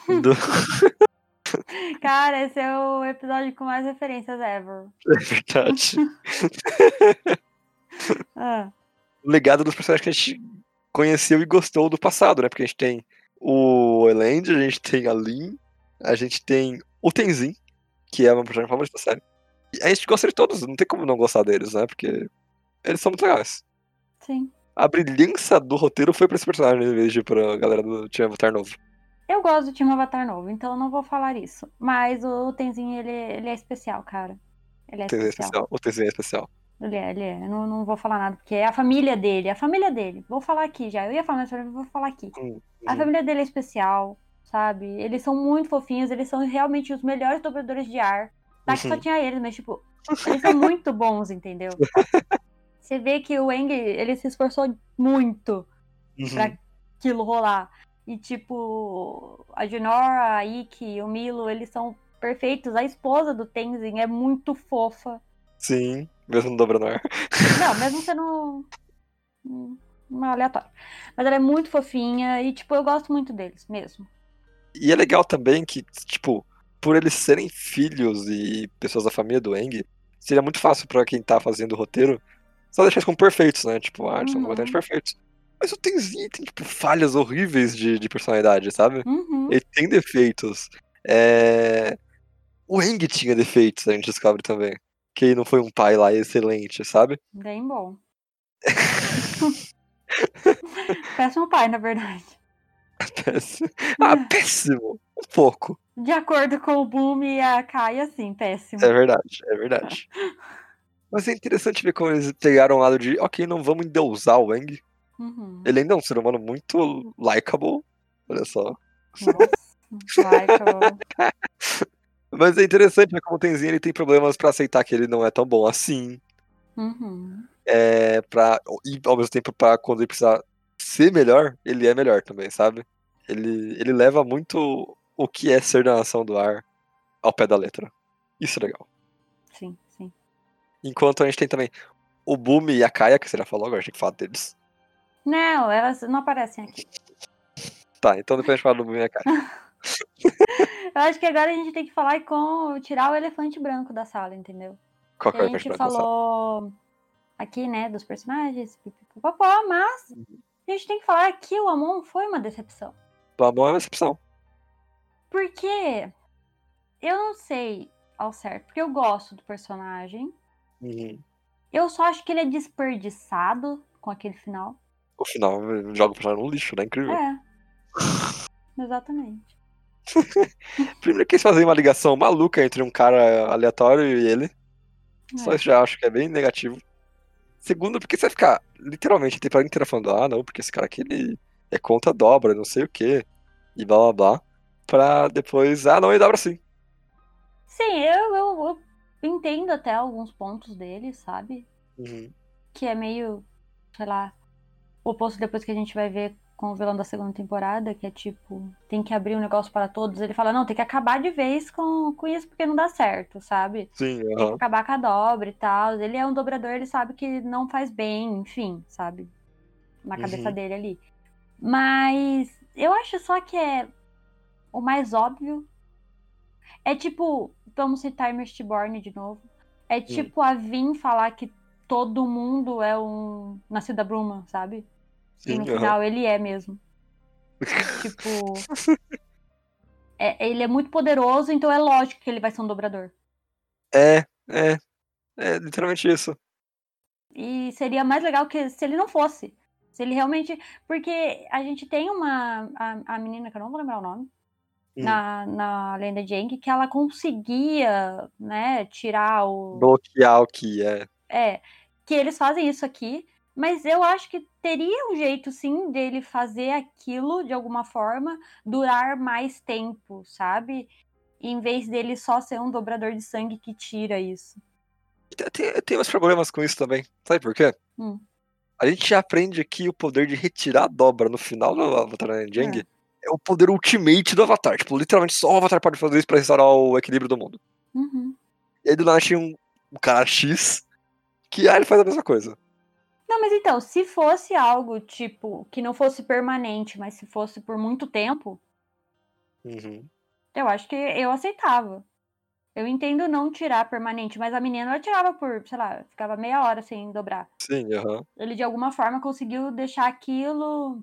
Do... Cara, esse é o episódio com mais referências ever. É verdade. Ah, o legado dos personagens que a gente conheceu e gostou do passado, né? Porque a gente tem o Elend, a gente tem a Lin, a gente tem o Tenzin, que é uma personagem favorita da série. E a gente gosta de todos, não tem como não gostar deles, né? Porque eles são muito legais. Sim. A brilhança do roteiro foi pra esse personagem em vez de pra galera do Time Avatar novo. Eu gosto do time Avatar novo, então eu não vou falar isso. Mas o Tenzinho, ele, ele é especial, cara. Ele é Tenzin é especial. especial. O Tenzin é especial. Ele é, ele é. Eu não, não vou falar nada, porque é a família dele, é a família dele. Vou falar aqui já. Eu ia falar, mas eu vou falar aqui. Hum, A uhum. família dele é especial, sabe? Eles são muito fofinhos, eles são realmente os melhores dobradores de ar. Tá que só Uhum. tinha eles, mas tipo, eles são muito bons, entendeu? Você vê que o Eng, ele se esforçou muito Uhum. pra aquilo rolar. E tipo, a Junora, a Ikki, o Milo, eles são perfeitos. A esposa do Tenzin é muito fofa. Sim, mesmo no Dobranor. Não, mesmo sendo um, um aleatório. Mas ela é muito fofinha e, tipo, eu gosto muito deles, mesmo. E é legal também que, tipo, por eles serem filhos e pessoas da família do Eng, seria muito fácil pra quem tá fazendo o roteiro só deixar eles como perfeitos, né? Tipo, ah, eles são Uhum. completamente perfeitos. Mas o Tenzin tem, tipo, falhas horríveis de, de personalidade, sabe? Uhum. Ele tem defeitos. É... O Eng tinha defeitos, a gente descobre também. Que ele não foi um pai lá excelente, sabe? Bem bom. Péssimo pai, na verdade. Péssimo. Ah, péssimo! Um pouco. De acordo com o Boom e a Kaia, sim, péssimo. É verdade, é verdade. Mas é interessante ver como eles pegaram o lado de, ok, não vamos endeusar o Wang. Uhum. Ele ainda é um ser humano muito likable. Olha só. Nossa, likeable. Mas é interessante ver como o Tenzin ele tem problemas pra aceitar que ele não é tão bom assim. Uhum. É, pra, e ao mesmo tempo, pra quando ele precisar ser melhor, ele é melhor também, sabe? Ele, ele leva muito o que é ser da nação do ar ao pé da letra. Isso é legal. Enquanto a gente tem também o Bumi e a Kaia, que você já falou, agora a gente tem que falar deles. Não, elas não aparecem aqui. Tá, então depois a gente fala do Bumi e a Kaia. Eu acho que agora a gente tem que falar com tirar o elefante branco da sala, entendeu? Qual que é a o gente elefante branco da sala? falou aqui, né, dos personagens, pipipopopó, mas a gente tem que falar que o Amon foi uma decepção. O Amon é uma excepção. Porque eu não sei ao certo, porque eu gosto do personagem. Uhum. Eu só acho que ele é desperdiçado com aquele final. O final joga o personagem no lixo, né? Incrível. É. Exatamente. Primeiro que eles fazem uma ligação maluca entre um cara aleatório e ele. Só É. isso já acho que é bem negativo. Segundo, porque você vai ficar literalmente a temporada inteira falando, ah, não, porque esse cara aqui ele é conta dobra, não sei o que, e blá blá blá. Pra depois, ah, não, ele dobra sim. Sim, eu, eu, eu entendo até alguns pontos dele, sabe? Uhum. Que é meio, sei lá, o oposto depois que a gente vai ver com o vilão da segunda temporada, que é tipo, tem que abrir um negócio para todos. Ele fala, não, tem que acabar de vez com, com isso porque não dá certo, sabe? Sim, Tem que acabar com a dobra e tal. Ele é um dobrador, ele sabe que não faz bem, enfim, sabe? Na cabeça Uhum. dele ali. Mas eu acho só que é o mais óbvio. É tipo, vamos citar Mistborn de novo. É tipo a Vin falar que todo mundo é um Nascido da Bruma, sabe? E Sim, no aham. final ele é mesmo. tipo. é- ele é muito poderoso, então é lógico que ele vai ser um dobrador. É, é. É literalmente isso. E seria mais legal que se ele não fosse. Se ele realmente. Porque a gente tem uma. A, a menina, que eu não vou lembrar o nome. Hum. Na, na lenda de Aang, que ela conseguia, né, tirar o. Bloquear o que é. É, que eles fazem isso aqui, mas eu acho que teria um jeito, sim, dele fazer aquilo de alguma forma durar mais tempo, sabe? Em vez dele só ser um dobrador de sangue que tira isso. Tem, tem uns problemas com isso também. Sabe por quê? Hum. A gente aprende aqui o poder de retirar a dobra no final do Avatar Jang. É. o poder ultimate do Avatar. Tipo, literalmente só o Avatar pode fazer isso pra restaurar o equilíbrio do mundo. Uhum. E aí do nada tinha um, um cara X que aí ele faz a mesma coisa. Não, mas então, se fosse algo, tipo, que não fosse permanente, mas se fosse por muito tempo, Uhum. eu acho que eu aceitava. Eu entendo não tirar permanente, mas a menina ela tirava por, sei lá, ficava meia hora sem dobrar. Sim, aham. Ele de alguma forma conseguiu deixar aquilo,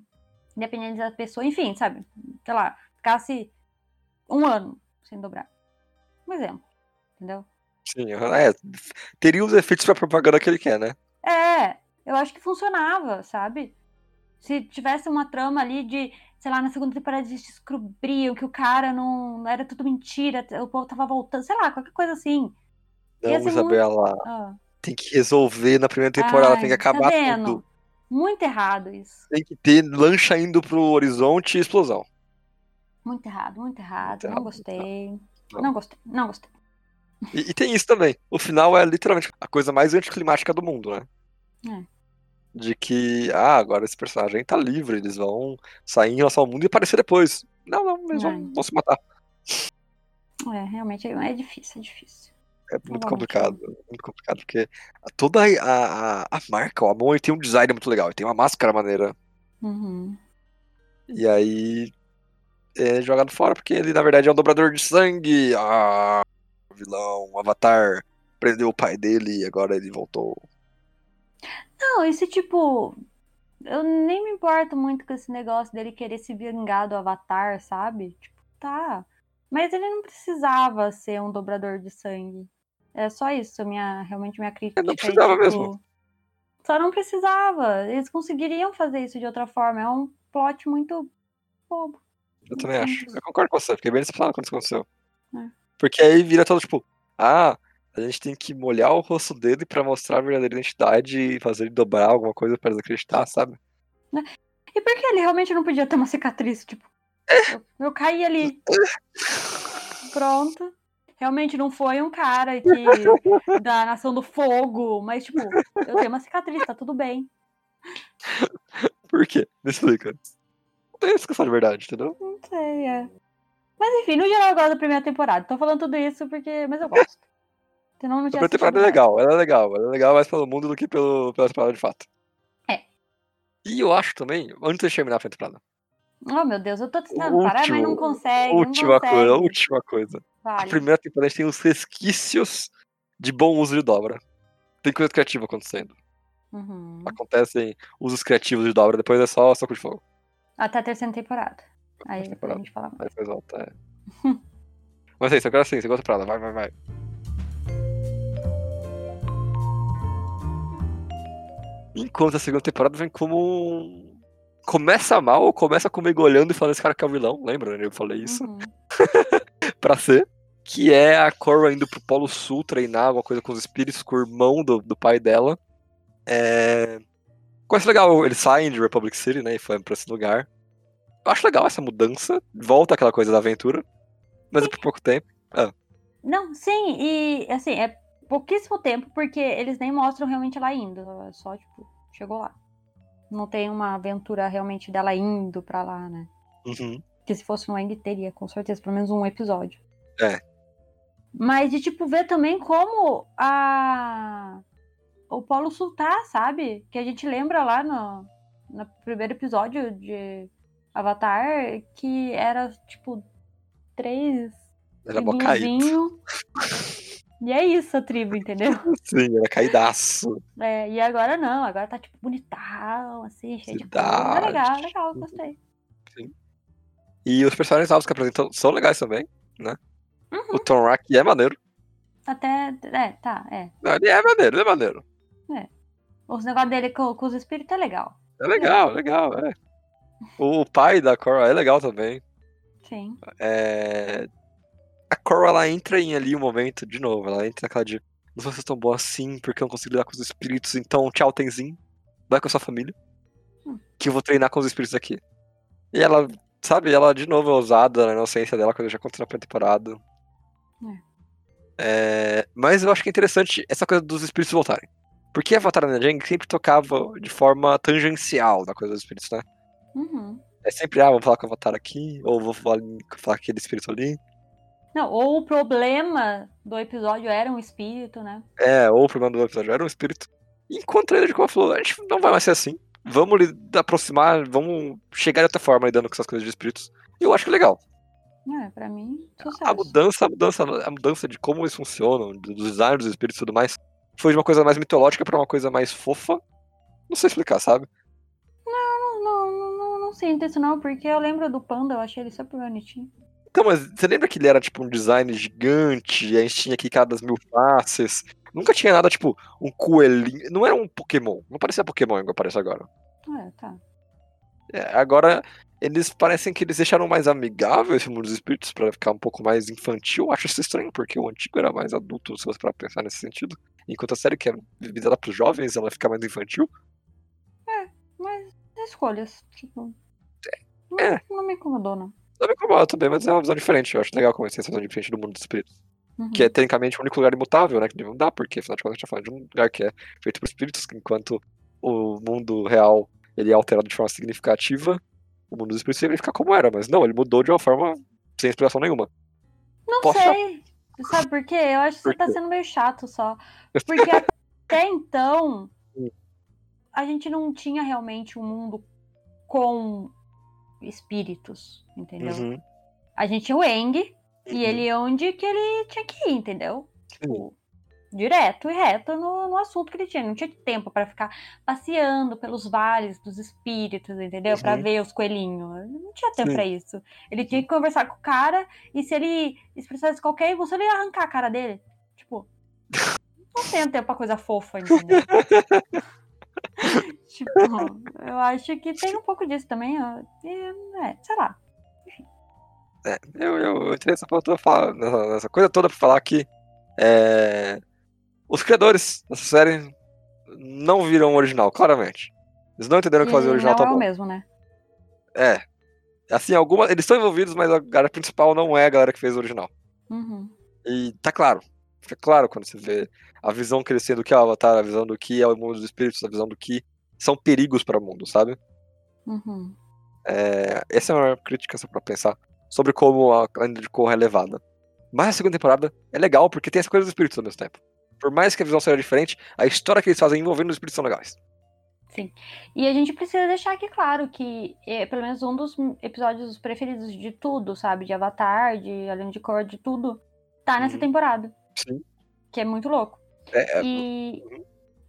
independente da pessoa, enfim, sabe? Sei lá, ficasse um ano sem dobrar. Um exemplo, entendeu? Sim. É, teria os efeitos pra propaganda que ele quer, né? É, eu acho que funcionava, sabe? Se tivesse uma trama ali de, sei lá, na segunda temporada eles descobriam que o cara não era tudo mentira, o povo tava voltando, sei lá, qualquer coisa assim. Não, Isabela. Ah. Tem que resolver na primeira temporada, Ai, tem que acabar tá tudo. Muito errado isso. Tem que ter lancha indo pro horizonte e explosão. Muito errado, muito errado. Muito não errado, gostei. Não. Não gostei, não gostei. E, e tem isso também. O final é literalmente a coisa mais anticlimática do mundo, né? É. De que, ah, agora esse personagem tá livre, eles vão sair em relação ao mundo e aparecer depois. Não, não, eles É. vão, vão se matar. É, realmente é, é difícil, é difícil. É muito complicado, muito complicado, porque toda a, a, a marca, o Amon, ele tem um design muito legal, ele tem uma máscara maneira. Uhum. E aí é jogado fora porque ele, na verdade, é um dobrador de sangue. Ah, vilão, o Avatar prendeu o pai dele e agora ele voltou. Não, esse tipo. Eu nem me importo muito com esse negócio dele querer se vingar do Avatar, sabe? Tipo, tá. Mas ele não precisava ser um dobrador de sangue. É só isso, minha, realmente minha crítica. não é, precisava tipo, mesmo. Só não precisava. Eles conseguiriam fazer isso de outra forma. É um plot muito bobo. Eu também acho. Eu concordo com você, fiquei bem decepcionado quando isso aconteceu. É. Porque aí vira todo tipo, ah, a gente tem que molhar o rosto dele pra mostrar a verdadeira identidade e fazer ele dobrar alguma coisa pra eles acreditar, sabe? E por que ele realmente não podia ter uma cicatriz? Tipo, É. eu, eu caí ali. Pronto. Realmente não foi um cara que da nação do fogo, mas tipo, eu tenho uma cicatriz, tá tudo bem. Por quê? Me explica. Não tem explicação de verdade, entendeu? Não sei, é. Mas enfim, no geral eu gosto da primeira temporada. Tô falando tudo isso porque. Mas eu gosto. Senão não A primeira temporada é legal, ela é legal. Ela é legal mais pelo mundo do que pelo, pela temporada de fato. É. E eu acho também, antes de terminar a primeira temporada. Oh meu Deus, eu tô tentando parar, mas não Último- consegue. última não consegue. coisa, última coisa. A Vale. primeira temporada a gente tem os resquícios de bom uso de dobra. Tem coisa criativa acontecendo. Uhum. Acontecem usos criativos de dobra, depois é só soco de fogo. Até a terceira temporada. Aí depois a temporada. gente fala mais. Aí depois volta, é. Mas é isso, eu quero assim, segunda temporada, vai, vai, vai. Enquanto a segunda temporada vem como. Começa mal, começa comigo olhando e falando esse cara que é o vilão, lembra? né? Eu falei isso. Uhum. pra ser. Que é a Korra indo pro Polo Sul treinar alguma coisa com os espíritos, com o irmão do, do pai dela. É. Coisa legal, eles saem de Republic City, né? E foram pra esse lugar. Eu acho legal essa mudança. Volta aquela coisa da aventura. Mas é por pouco tempo. Não, sim, e assim, é pouquíssimo tempo, porque eles nem mostram realmente ela indo. É só, tipo, chegou lá. Não tem uma aventura realmente dela indo pra lá, né? Uhum. Que se fosse no Eng teria, com certeza, pelo menos um episódio. É. Mas de, tipo, ver também como a. O Polo Sul tá, sabe? Que a gente lembra lá no, no primeiro episódio de Avatar que era, tipo, três Era mó caído. tribuzinho. E é isso a tribo, entendeu? Sim, era caidaço. É, e agora não, agora tá tipo bonitão, assim, cheio de coisa. Cidade. É legal, legal, gostei. E os personagens novos que apresentam são legais também, né? Uhum. O Tom Rack é maneiro. Até. É, tá, é. Não, ele é maneiro, ele é maneiro. Os negócios dele com, com os espíritos é legal. É legal, legal, é. O pai da Korra é legal também. Sim. É... A Korra, ela entra em ali um momento, de novo, ela entra naquela de não vou ser tão boa assim, porque eu não consigo lidar com os espíritos, então tchau, Tenzin. Vai com a sua família. Hum. Que eu vou treinar com os espíritos aqui. E ela, sabe, ela de novo é ousada na inocência dela, quando já aconteceu na primeira temporada. É, mas eu acho que é interessante essa coisa dos espíritos voltarem. Porque Avatar na Jang sempre tocava de forma tangencial da coisa dos espíritos, né? Uhum. É sempre, ah, vou falar com o Avatar aqui, ou vou falar, falar com aquele espírito ali. Não, ou o problema do episódio era um espírito, né? É, ou o problema do episódio era um espírito. Enquanto ele de como falou, a gente não vai mais ser assim. Vamos lhe aproximar, vamos chegar de outra forma lidando com essas coisas de espíritos. E eu acho que é legal. É, pra mim, sucesso. A mudança, a mudança, a mudança de como eles funcionam, do design dos espíritos e tudo mais, foi de uma coisa mais mitológica pra uma coisa mais fofa. Não sei explicar, sabe? Não, não, não, não, não sinto isso não, porque eu lembro do Panda, eu achei ele super bonitinho. Então, mas você lembra que ele era tipo um design gigante, e a gente tinha aqui cada mil faces? Nunca tinha nada tipo um coelhinho. Não era um Pokémon. Não parecia Pokémon igual parece agora. É, tá. É, agora, eles parecem que eles deixaram mais amigável esse mundo dos espíritos pra ficar um pouco mais infantil. Eu acho isso estranho, porque o antigo era mais adulto, se você para pensar nesse sentido. Enquanto a série que é visada pros jovens, ela fica mais infantil. Mas escolhas, tipo. Não, É. não me incomodou, não. Não me incomoda também, mas é uma visão diferente. Eu acho legal como essa visão diferente do mundo dos espíritos. Uhum. Que é tecnicamente o único lugar imutável, né? Que não dá, porque afinal de contas a gente tá falando de um lugar que é feito por espíritos, enquanto o mundo real ele é alterado de forma significativa, o mundo dos espíritos sempre fica como era, mas não, ele mudou de uma forma sem explicação nenhuma. Não Posso- sei. Sabe por quê? Eu acho que Por você tá sendo meio chato só. Porque até então, Hum. a gente não tinha realmente um mundo com espíritos, entendeu? Uhum. A gente tinha o Eng, e Uhum. ele ia onde que ele tinha que ir, entendeu? Tipo, direto e reto no, no assunto que ele tinha. Não tinha tempo pra ficar passeando pelos vales dos espíritos, entendeu? Uhum. ver os coelhinhos. Não tinha tempo pra isso. Ele tinha que conversar com o cara e se ele expressasse qualquer emoção, ele ia arrancar a cara dele. Tipo, não tem tempo pra coisa fofa, entendeu? tipo, eu acho que tem um pouco disso também. ó. E, é, sei lá. É, eu, eu, eu entrei nessa, porra toda falar- nessa, nessa coisa toda pra falar que é, os criadores dessa série não viram o original, claramente. Eles não entenderam que fazer o original não tá é o bom. mesmo, né? É. Assim, algumas. Eles estão envolvidos, mas a galera principal não é a galera que fez o original. Uhum. E tá claro. Fica claro quando você vê a visão têm do que é o Avatar, a visão do que é o mundo dos espíritos, a visão do que são perigos para o mundo, sabe? Uhum. É, essa é a maior crítica só pra pensar sobre como a lenda de Korra é levada. Mas a segunda temporada é legal porque tem essa coisa dos espíritos ao mesmo tempo. Por mais que a visão seja diferente, a história que eles fazem envolvendo os espíritos são legais. Sim. E a gente precisa deixar aqui claro que é pelo menos um dos episódios preferidos de tudo, sabe? De Avatar, de Além de Cor, de tudo, tá nessa Uhum. temporada. Sim. Que é muito louco. É, é, E,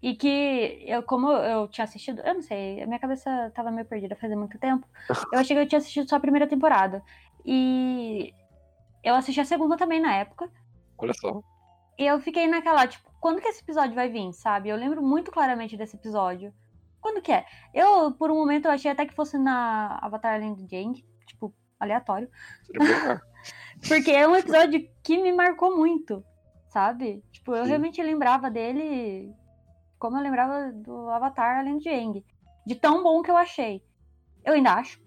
e que eu, como eu tinha assistido, eu não sei, a minha cabeça tava meio perdida fazia muito tempo. Eu achei que eu tinha assistido só a primeira temporada. E eu assisti a segunda também na época. olha só. E eu fiquei naquela, tipo, quando que esse episódio vai vir, sabe? Eu lembro muito claramente desse episódio. Quando que é? Eu, por um momento, eu achei até que fosse na Avatar Além do Jang, tipo, aleatório. Legal. Porque é um episódio que me marcou muito, sabe? Tipo, eu Sim. realmente lembrava dele como eu lembrava do Avatar Além do Jang. De tão bom que eu achei. Eu ainda acho,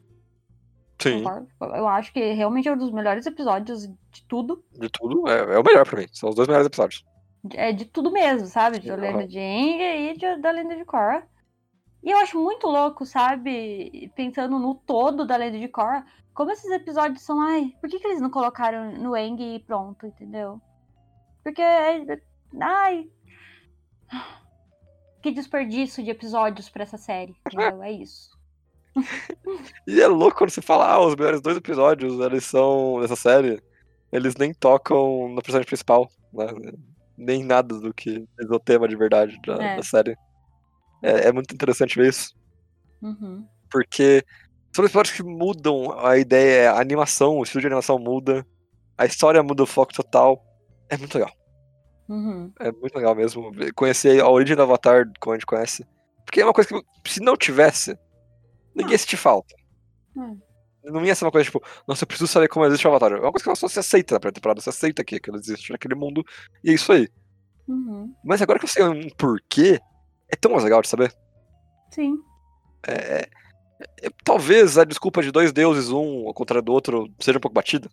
Sim, concordo. Eu acho que realmente é um dos melhores episódios de tudo. de tudo. É, é o melhor pra mim. São os dois melhores episódios. É de tudo mesmo, sabe? De Sim, Lenda de Aang e de, da Lenda de Korra. E eu acho muito louco, sabe? Pensando no todo da Lenda de Korra, como esses episódios são, ai, por que, que eles não colocaram no Aang e pronto, entendeu? Porque, é- ai, que desperdício de episódios pra essa série, entendeu? É isso. E é louco quando você fala, ah, os melhores dois episódios, eles são dessa série, eles nem tocam na personagem principal, né? Nem nada do que é o tema de verdade da, É. da série. É, é muito interessante ver isso, Uhum. porque são episódios que mudam a ideia, a animação, o estilo de animação muda, a história muda o foco total. É muito legal. Uhum. É muito legal mesmo. Conhecer a origem do Avatar, como a gente conhece, Porque é uma coisa que, se não tivesse, ninguém sente falta. Hum. Não ia ser uma coisa tipo, nossa, eu preciso saber como existe o Avatar. É uma coisa que só se aceita na primeira temporada, você aceita que aquilo existe naquele mundo, e é isso aí. Uhum. Mas agora que eu sei um porquê, é tão mais legal de saber. Sim. É, é- é- talvez a desculpa de dois deuses, um ao contrário do outro, seja um pouco batida.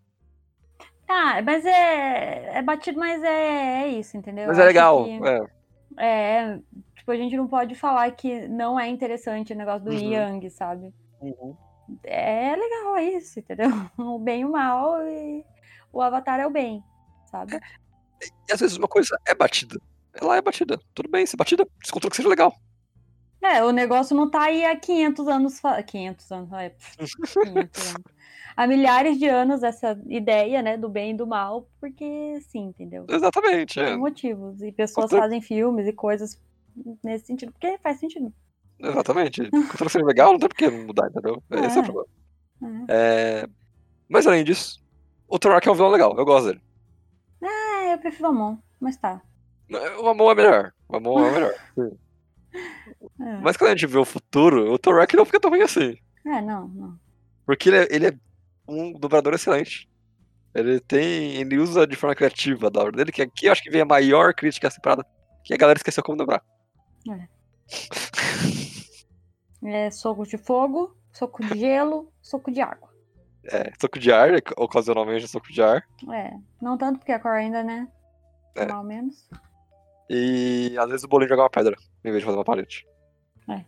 Ah, mas é, é batido, mas é, é isso, entendeu? Mas Eu é legal. que- É, É, tipo, a gente não pode falar que não é interessante o negócio do Uhum. Yang, sabe? É legal, é isso, entendeu? O bem e o mal e o Avatar é o bem, sabe? E às vezes uma coisa é batida. Ela é batida. Tudo bem, se é batida, se que seja legal. É, o negócio não tá aí há 500 anos. fa- 500 anos, é, pff, 500 anos. Há milhares de anos essa ideia, né, do bem e do mal, porque sim, entendeu? Exatamente. É. Motivos. E pessoas Outra- fazem filmes e coisas nesse sentido, porque faz sentido. Exatamente. Controla que seja legal, não tem por que mudar, entendeu? Esse é o É. problema. É. É, Mas além disso, o Thorak é um vilão legal, eu gosto dele. É, eu prefiro o Amon, mas tá. O Amon é melhor. O Amon é melhor. É, Mas quando a gente vê o futuro, o Thorak não fica tão ruim assim. é não, não. Porque ele é, ele é um dublador excelente. Ele tem. Ele usa de forma criativa a dobra dele, que aqui eu acho que vem a maior crítica a essa parada, que a galera esqueceu como dobrar. É soco de fogo, soco de gelo, soco de água. É, soco de ar, ocasionalmente soco de ar. É, não tanto porque a cor ainda, né? É. Ou menos. E às vezes o bolinho joga uma pedra, em vez de fazer uma parede. É.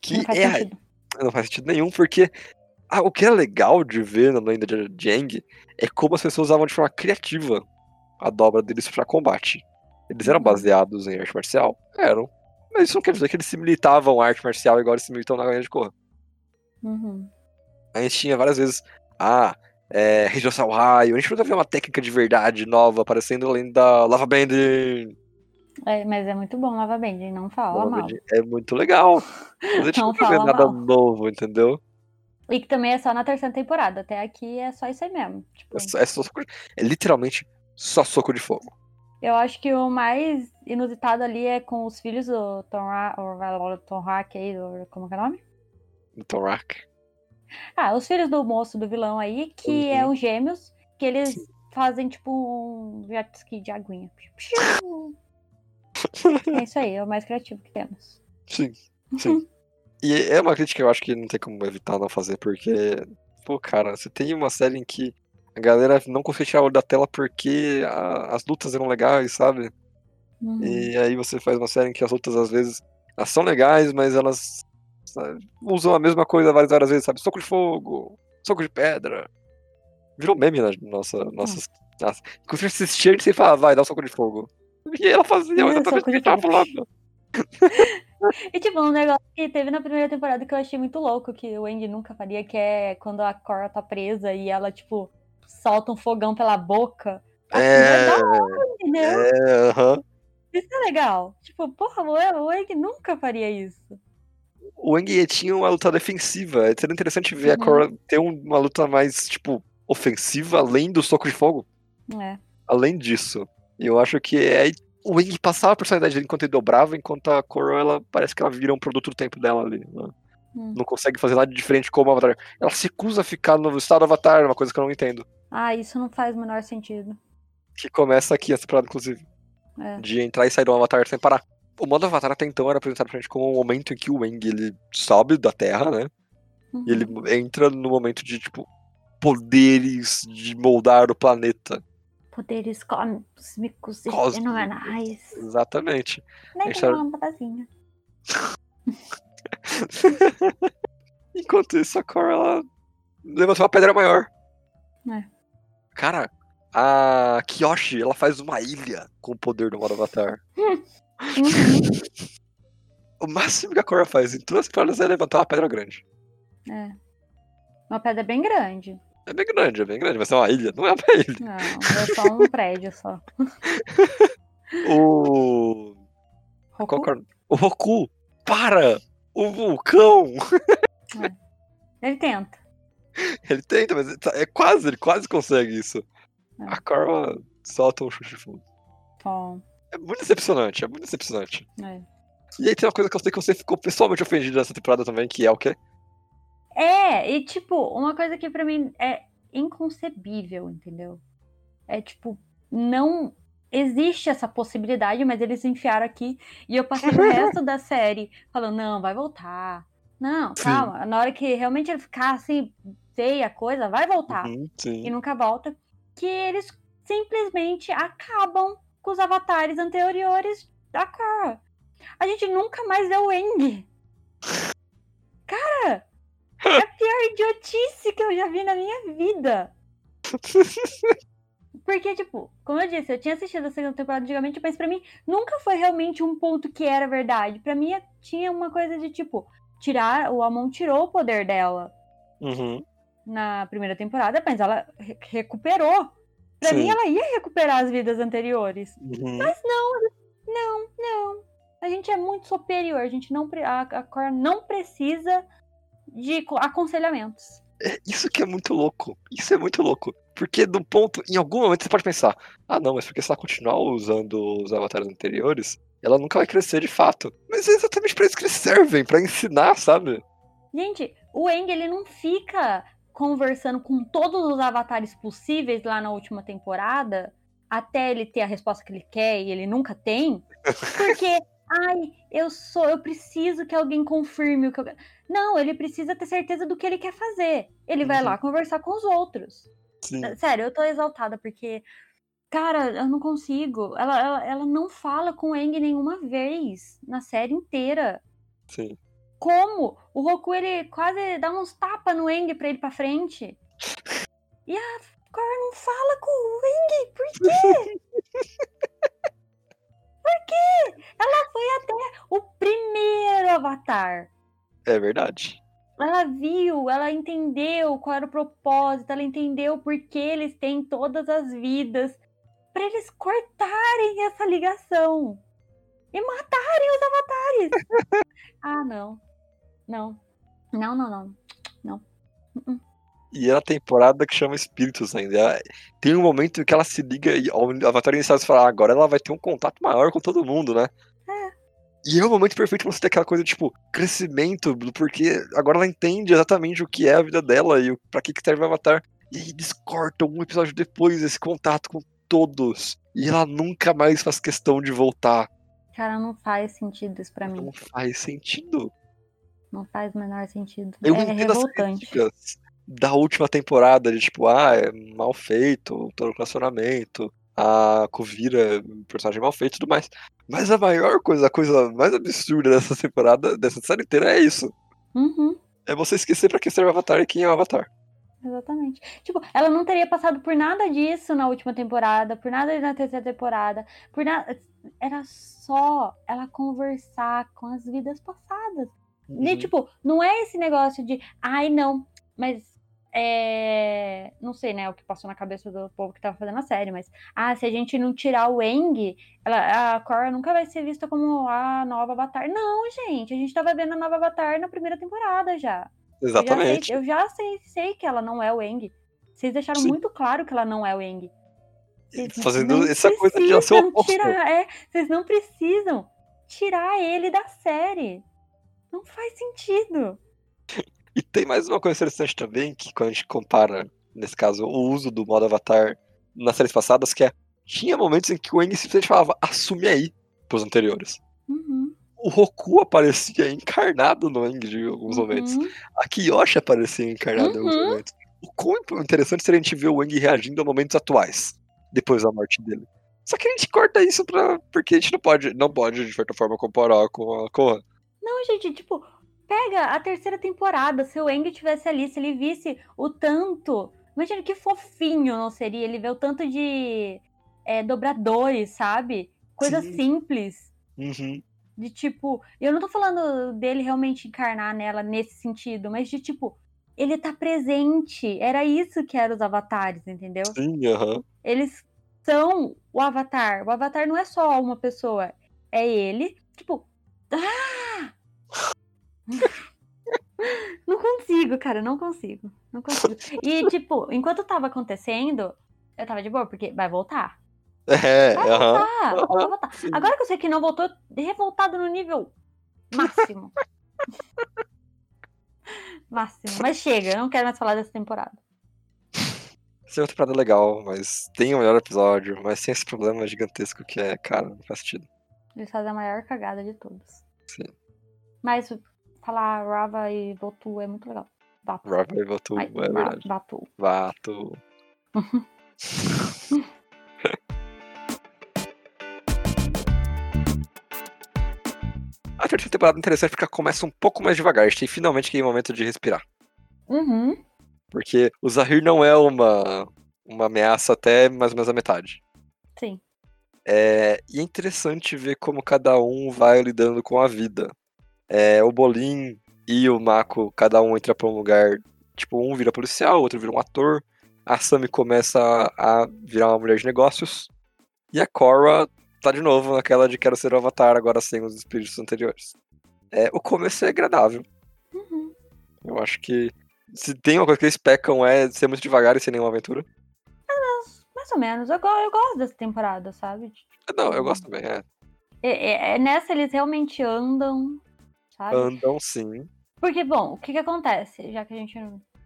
Que não faz é, sentido. não faz sentido nenhum, porque ah, o que é legal de ver na lenda de Jang é como as pessoas usavam de forma criativa a dobra deles pra combate. Eles eram Uhum. baseados em arte marcial? Eram. Mas isso não quer dizer que eles se militavam a arte marcial igual eles se militam na lenda de Korra. Uhum. A gente tinha várias vezes, ah, é, região ao raio. A gente nunca viu uma técnica de verdade nova aparecendo além da Lava Band. É, mas é muito bom Lava Band, não fala Lava mal. É muito legal. Mas a gente Não nunca vê nada mal. novo, entendeu? E que também é só na terceira temporada. Até aqui é só isso aí mesmo. Tipo, É, só- é é literalmente só soco de fogo. eu acho que o mais inusitado ali é com os filhos do Tom, Ra Tom Hack aí, do, como que é o nome? No Thorak. Ah, os filhos do moço do vilão aí, que Uhum. é os gêmeos, que eles fazem tipo um jet ski de aguinha. É isso aí, é o mais criativo que temos. Sim, sim. e é uma crítica que eu acho que não tem como evitar não fazer, porque, pô, cara, você tem uma série em que a galera não conseguia tirar o olho da tela porque a- as lutas eram legais, sabe? Uhum. E aí você faz uma série em que as lutas, às vezes, elas são legais, mas elas sabe, usam a mesma coisa várias, várias vezes, sabe? Soco de fogo, soco de pedra. Virou meme na nossa. nossas nossa. Quando a gente assistia, a gente sempre falava, vai, dá um soco de fogo. E ela fazia É, exatamente o que tava falando. E tipo, um negócio que teve na primeira temporada que eu achei muito louco, que o Andy nunca faria, que é quando a Cora tá presa e ela, tipo, solta um fogão pela boca. Aquilo É, entendeu? é, aham. Isso é legal. Tipo, porra, o Andy nunca faria isso. O Wang tinha uma luta defensiva. Seria interessante ver a Uhum. Korra ter um- uma luta mais, tipo, ofensiva, além do soco de fogo. É. Além disso. Eu acho que é o Wang passava a personalidade dele enquanto ele dobrava, enquanto a Korra, ela parece que ela vira um produto do tempo dela ali. né? Hum. Não consegue fazer nada de diferente como o Avatar. Ela se recusa a ficar no estado Avatar, uma coisa que eu não entendo. Ah, isso não faz o menor sentido. Que começa aqui essa temporada, inclusive. É. De entrar e sair do Avatar sem parar. O modo Avatar até então era apresentado pra gente como um momento em que o Wang ele sobe da Terra, né? Uhum. E ele entra no momento de, tipo, poderes de moldar o planeta. Poderes cósmicos e Cósmicos. fenomenais. Exatamente. Nem era- uma lâmpadazinha. Enquanto isso, a Korra, ela levantou uma pedra maior. É. Cara, a Kyoshi, ela faz uma ilha com o poder do modo Avatar. Uhum. O máximo que a Korra faz em todas as temporadas é levantar uma pedra grande. É. Uma pedra bem grande. É bem grande, é bem grande, mas é uma ilha, não é uma ilha. Não, é só um prédio só. O. Roku? É o- Roku! Para! O vulcão! Ele tenta. Ele tenta, mas ele tá- é quase, ele quase consegue isso. É. A Korra solta um chute de fundo. É muito decepcionante, é muito decepcionante. é. E aí tem uma coisa que eu sei que você ficou pessoalmente ofendido nessa temporada também, que é o quê? É, e tipo, uma coisa que pra mim é inconcebível, entendeu? É tipo, não existe essa possibilidade, mas eles enfiaram aqui e eu passei o resto da série falando, não, vai voltar. Não, Sim. calma. Na hora que realmente ele ficar assim, feia a coisa, vai voltar. Uhum. E nunca volta. Que eles simplesmente acabam com os avatares anteriores da Korra. A gente nunca mais vê o Eng. Cara, é a pior idiotice que eu já vi na minha vida. Porque, tipo, como eu disse, eu tinha assistido a segunda temporada antigamente, mas pra mim nunca foi realmente um ponto que era verdade. Pra mim tinha uma coisa de, tipo, tirar. O Amon tirou o poder dela Uhum. na primeira temporada, mas ela re- recuperou. Pra Sim. mim, ela ia recuperar as vidas anteriores. Uhum. Mas não, não, não. A gente é muito superior. A gente não. A, a Korra não precisa de co- aconselhamentos. É isso que é muito louco. Isso é muito louco. Porque do ponto, em algum momento você pode pensar, ah não, mas porque se ela continuar usando os avatares anteriores, ela nunca vai crescer de fato. Mas é exatamente pra isso que eles servem, pra ensinar, sabe? Gente, o Eng, ele não fica conversando com todos os avatares possíveis lá na última temporada, até ele ter a resposta que ele quer e ele nunca tem, porque, ai, eu sou, eu preciso que alguém confirme o que eu quero. Não, ele precisa ter certeza do que ele quer fazer. Ele vai Uhum. lá conversar com os outros. Sim. Sério, eu tô exaltada, porque, cara, eu não consigo. Ela, ela, ela não fala com o Eng nenhuma vez na série inteira Sim. como o Roku ele quase dá uns tapas no Eng pra ele pra frente. E a Korra não fala com o Eng, por quê? por quê? Ela foi até o primeiro avatar. É verdade. Ela viu, ela entendeu qual era o propósito, ela entendeu por que eles têm todas as vidas. Pra eles cortarem essa ligação. E matarem os avatares. ah, não. Não. Não, não, não. E é na temporada que chama Espíritos ainda. Ela- Tem um momento em que ela se liga e o Avatar inicial você fala, ah, agora ela vai ter um contato maior com todo mundo, né? E é o momento perfeito pra você ter aquela coisa, tipo, crescimento, do porquê agora ela entende exatamente o que é a vida dela e pra que, que serve o Avatar. E aí eles cortam um episódio depois esse contato com todos. E ela nunca mais faz questão de voltar. Cara, não faz sentido isso pra mim. Não faz sentido. Não faz o menor sentido. Eu é as revoltante. críticas da última temporada, de tipo, ah, é mal feito, todo o relacionamento, a Kuvira, é personagem mal feito e tudo mais. Mas a maior coisa, a coisa mais absurda dessa temporada, dessa série inteira, é isso. Uhum. É você esquecer pra que serve o Avatar e quem é o Avatar. Exatamente. Tipo, ela não teria passado por nada disso na última temporada, por nada na terceira temporada, por nada. Era só ela conversar com as vidas passadas. E, tipo, não é esse negócio de, ai, não, mas é. Não sei, né, o que passou na cabeça do povo que tava fazendo a série, mas, ah, se a gente não tirar o Eng, ela, a Korra nunca vai ser vista como a nova Avatar. Não, gente, a gente tava vendo a nova Avatar na primeira temporada já. Exatamente. Eu já sei, eu já sei, sei que ela não é o Eng. Vocês deixaram Sim. muito claro que ela não é o Eng. Vocês Fazendo essa coisa de ser oposto. tirar, é, vocês não precisam tirar ele da série. Não faz sentido. E tem mais uma coisa interessante também, que quando a gente compara, nesse caso, o uso do modo Avatar nas séries passadas, que é. Tinha momentos em que o Eng simplesmente falava, assume aí, pros anteriores. Uhum, O Roku aparecia encarnado no Eng de alguns momentos. uhum. A Kiyoshi aparecia encarnada em alguns Uhum. momentos. O quão interessante seria a gente ver o Eng reagindo a momentos atuais, depois da morte dele. Só que a gente corta isso pra. Porque a gente não pode, não pode, de certa forma, comparar com a. Não, gente, tipo, pega a terceira temporada. Se o Eng tivesse ali, se ele visse o tanto. Imagina que fofinho não seria ele ver o tanto de é, dobradores, sabe? Coisa Sim. simples. Uhum. De tipo, eu não tô falando dele realmente encarnar nela nesse sentido, mas de tipo, ele tá presente. Era isso que eram os avatares, entendeu? Sim, aham. Eles são o avatar. O avatar não é só uma pessoa, é ele. Tipo, ah! Não consigo, cara, não consigo. Não consigo. E, tipo, enquanto tava acontecendo, eu tava de boa, porque vai voltar. É, Vai aham. voltar, aham, vai voltar. Agora que eu sei que não voltou, revoltado no nível máximo. máximo. Mas chega, eu não quero mais falar dessa temporada. Essa é uma temporada legal, mas tem o melhor episódio, mas tem esse problema gigantesco que é, cara, não faz sentido. Eles fazem a maior cagada de todas. Sim. Mas falar Rava e Votu é muito legal. Batu. Rafa voltou, Ai, é verdade. Batu. Vato. A terceira temporada é interessante porque ela começa um pouco mais devagar. A gente tem finalmente aquele momento de respirar. Uhum. Porque o Zahir não é uma, uma ameaça até mais ou menos a metade. Sim. É, e é interessante ver como cada um vai lidando com a vida. É, o Bolin e o Mako, cada um entra pra um lugar. Tipo, um vira policial, outro vira um ator. A Sami começa a, a virar uma mulher de negócios. E a Korra tá de novo naquela de quero ser o Avatar, agora sem os espíritos anteriores. É, o começo é agradável. Uhum. Eu acho que se tem uma coisa que eles pecam é ser muito devagar e sem nenhuma aventura. Mais ou menos. Eu, eu gosto dessa temporada, sabe? Não, eu gosto também, é. É, é- é nessa eles realmente andam, sabe? Andam sim. Porque, bom, o que que acontece? Já que a gente,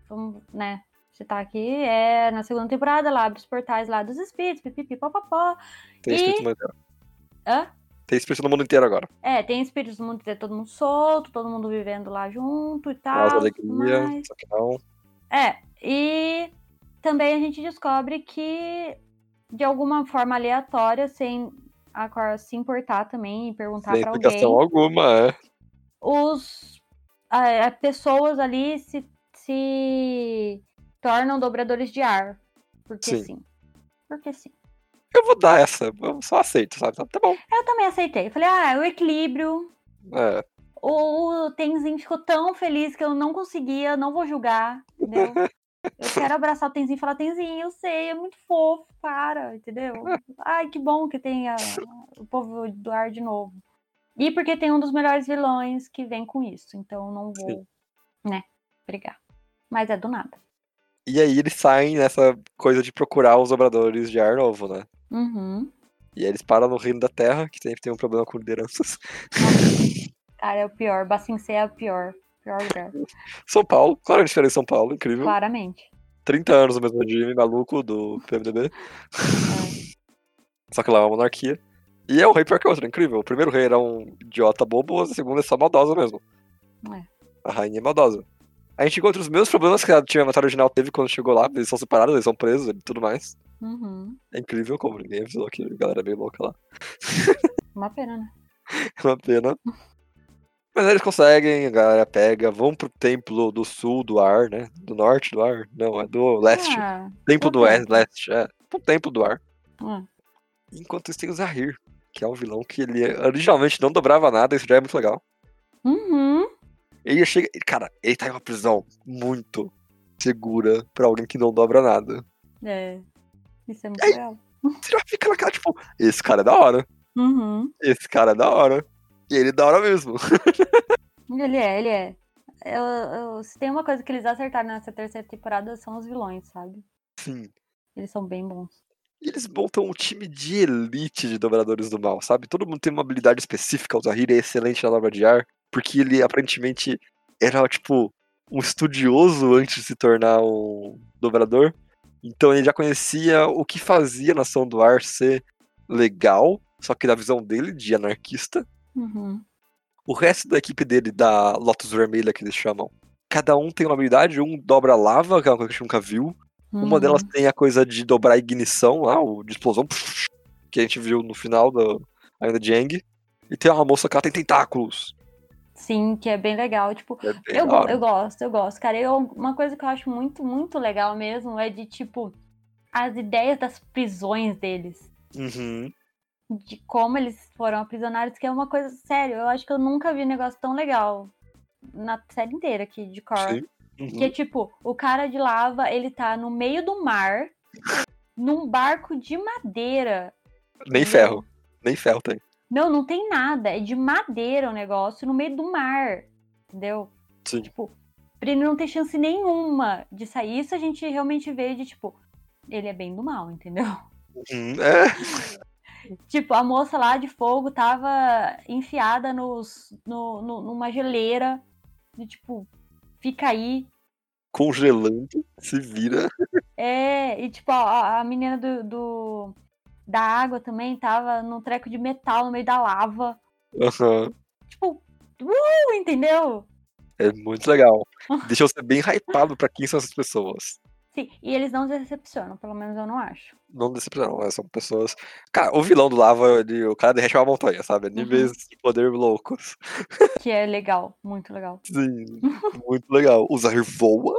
vamos, né, citar aqui, é na segunda temporada, lá abre os portais lá dos espíritos, pipipi, popopó. Tem E- espírito no mundo inteiro. Hã? Tem espírito no mundo inteiro agora. É, tem espíritos do mundo inteiro, todo mundo solto, todo mundo vivendo lá junto e tal. Tudo alegria, só que não. É, e também a gente descobre que, de alguma forma aleatória, sem a Cora se importar também e perguntar Sem pra explicação alguém, alguma, é. Os a- a pessoas ali se, se tornam dobradores de ar. Porque Sim. sim. Porque sim. Eu vou dar essa, eu só aceito, sabe? Tá bom. Eu também aceitei. Falei, ah, é o equilíbrio. É. O Tenzin ficou tão feliz que eu não conseguia, não vou julgar, entendeu? Eu quero abraçar o Tenzin e falar, Tenzin, eu sei, é muito fofo, para, entendeu? Ai, que bom que tem a- o povo do ar de novo. E porque tem um dos melhores vilões que vem com isso, então não vou, Sim. né, brigar. Mas é do nada. E aí eles saem nessa coisa de procurar os obradores de ar novo, né? Uhum. E aí eles param no reino da terra, que sempre tem um problema com lideranças. Cara, é o pior. Bacincê é o pior. Pior lugar. São Paulo, claro, a fica em São Paulo, incrível. Claramente. 30 anos no mesmo regime maluco do PMDB. É. Só que lá é uma monarquia. E é um rei pior que o outro, incrível. O primeiro rei era um idiota bobo, a segunda é só maldosa mesmo. É. A rainha é maldosa. A gente encontra os mesmos problemas que a Tia Matar original teve quando chegou lá. Eles são separados, eles são presos e tudo mais. Uhum. É incrível como ninguém avisou que a galera é meio louca lá. Uma pena, né? É uma pena. Mas eles conseguem, a galera pega, vão pro templo do sul do ar, né? Do norte do ar? Não, é do leste. Ah, templo do ok. oeste, leste, é. Pro templo do ar. ah. Enquanto isso tem o Zahir, que é um vilão que ele originalmente não dobrava nada, isso já é muito legal. Uhum. Ele chega. Cara, ele tá em uma prisão muito segura pra alguém que não dobra nada. É. Isso é muito Ei. legal. Você já fica naquela, tipo, esse cara é da hora. Uhum. Esse cara é da hora. E ele é da hora mesmo. Ele é, ele é. Eu, eu- se tem uma coisa que eles acertaram nessa terceira temporada são os vilões, sabe? Sim. Eles são bem bons. E eles montam um time de elite de dobradores do mal, sabe? Todo mundo tem uma habilidade específica. O Zahir é excelente na dobra de ar, porque ele aparentemente era, tipo, um estudioso antes de se tornar um dobrador. Então ele já conhecia o que fazia a Nação do Ar ser legal, só que da visão dele, de anarquista. Uhum. O resto da equipe dele, da Lotus Vermelha, que eles chamam, cada um tem uma habilidade. Um dobra lava, que é uma coisa que a gente nunca viu. Uma Uhum. delas tem a coisa de dobrar a ignição lá, o de explosão, que a gente viu no final do ainda de Eng. E tem uma moça que ela tem tentáculos. Sim, que é bem legal. Tipo, É bem eu, eu gosto, eu gosto. Cara, eu, uma coisa que eu acho muito, muito legal mesmo é de, tipo, as ideias das prisões deles. Uhum. De como eles foram aprisionados, que é uma coisa sério. Eu acho que eu nunca vi um negócio tão legal na série inteira aqui de Korra. Sim. Uhum. Que é tipo, o cara de lava, ele tá no meio do mar, num barco de madeira. Nem ferro. Nem ferro tem. Não, não tem nada. É de madeira o negócio, no meio do mar. Entendeu? Sim. Tipo, pra ele não ter chance nenhuma de sair. Isso a gente realmente vê de, tipo, ele é bem do mal, entendeu? Hum, é. Tipo, a moça lá de fogo tava enfiada nos, no, no- numa geleira. E, tipo, fica aí. Congelando, se vira. É, e tipo, a, a menina do, do- da água também tava num treco de metal no meio da lava. Aham. Tipo, uh, entendeu? É muito legal. Deixa você bem hypado pra quem são essas pessoas. Sim, e eles não decepcionam, pelo menos eu não acho. Não decepcionam, né? são pessoas. Cara, o vilão do lava, ele- o cara derrete uma montanha, sabe? Níveis de poder loucos. Que é legal, muito legal. Sim, muito legal. O Zahir voa,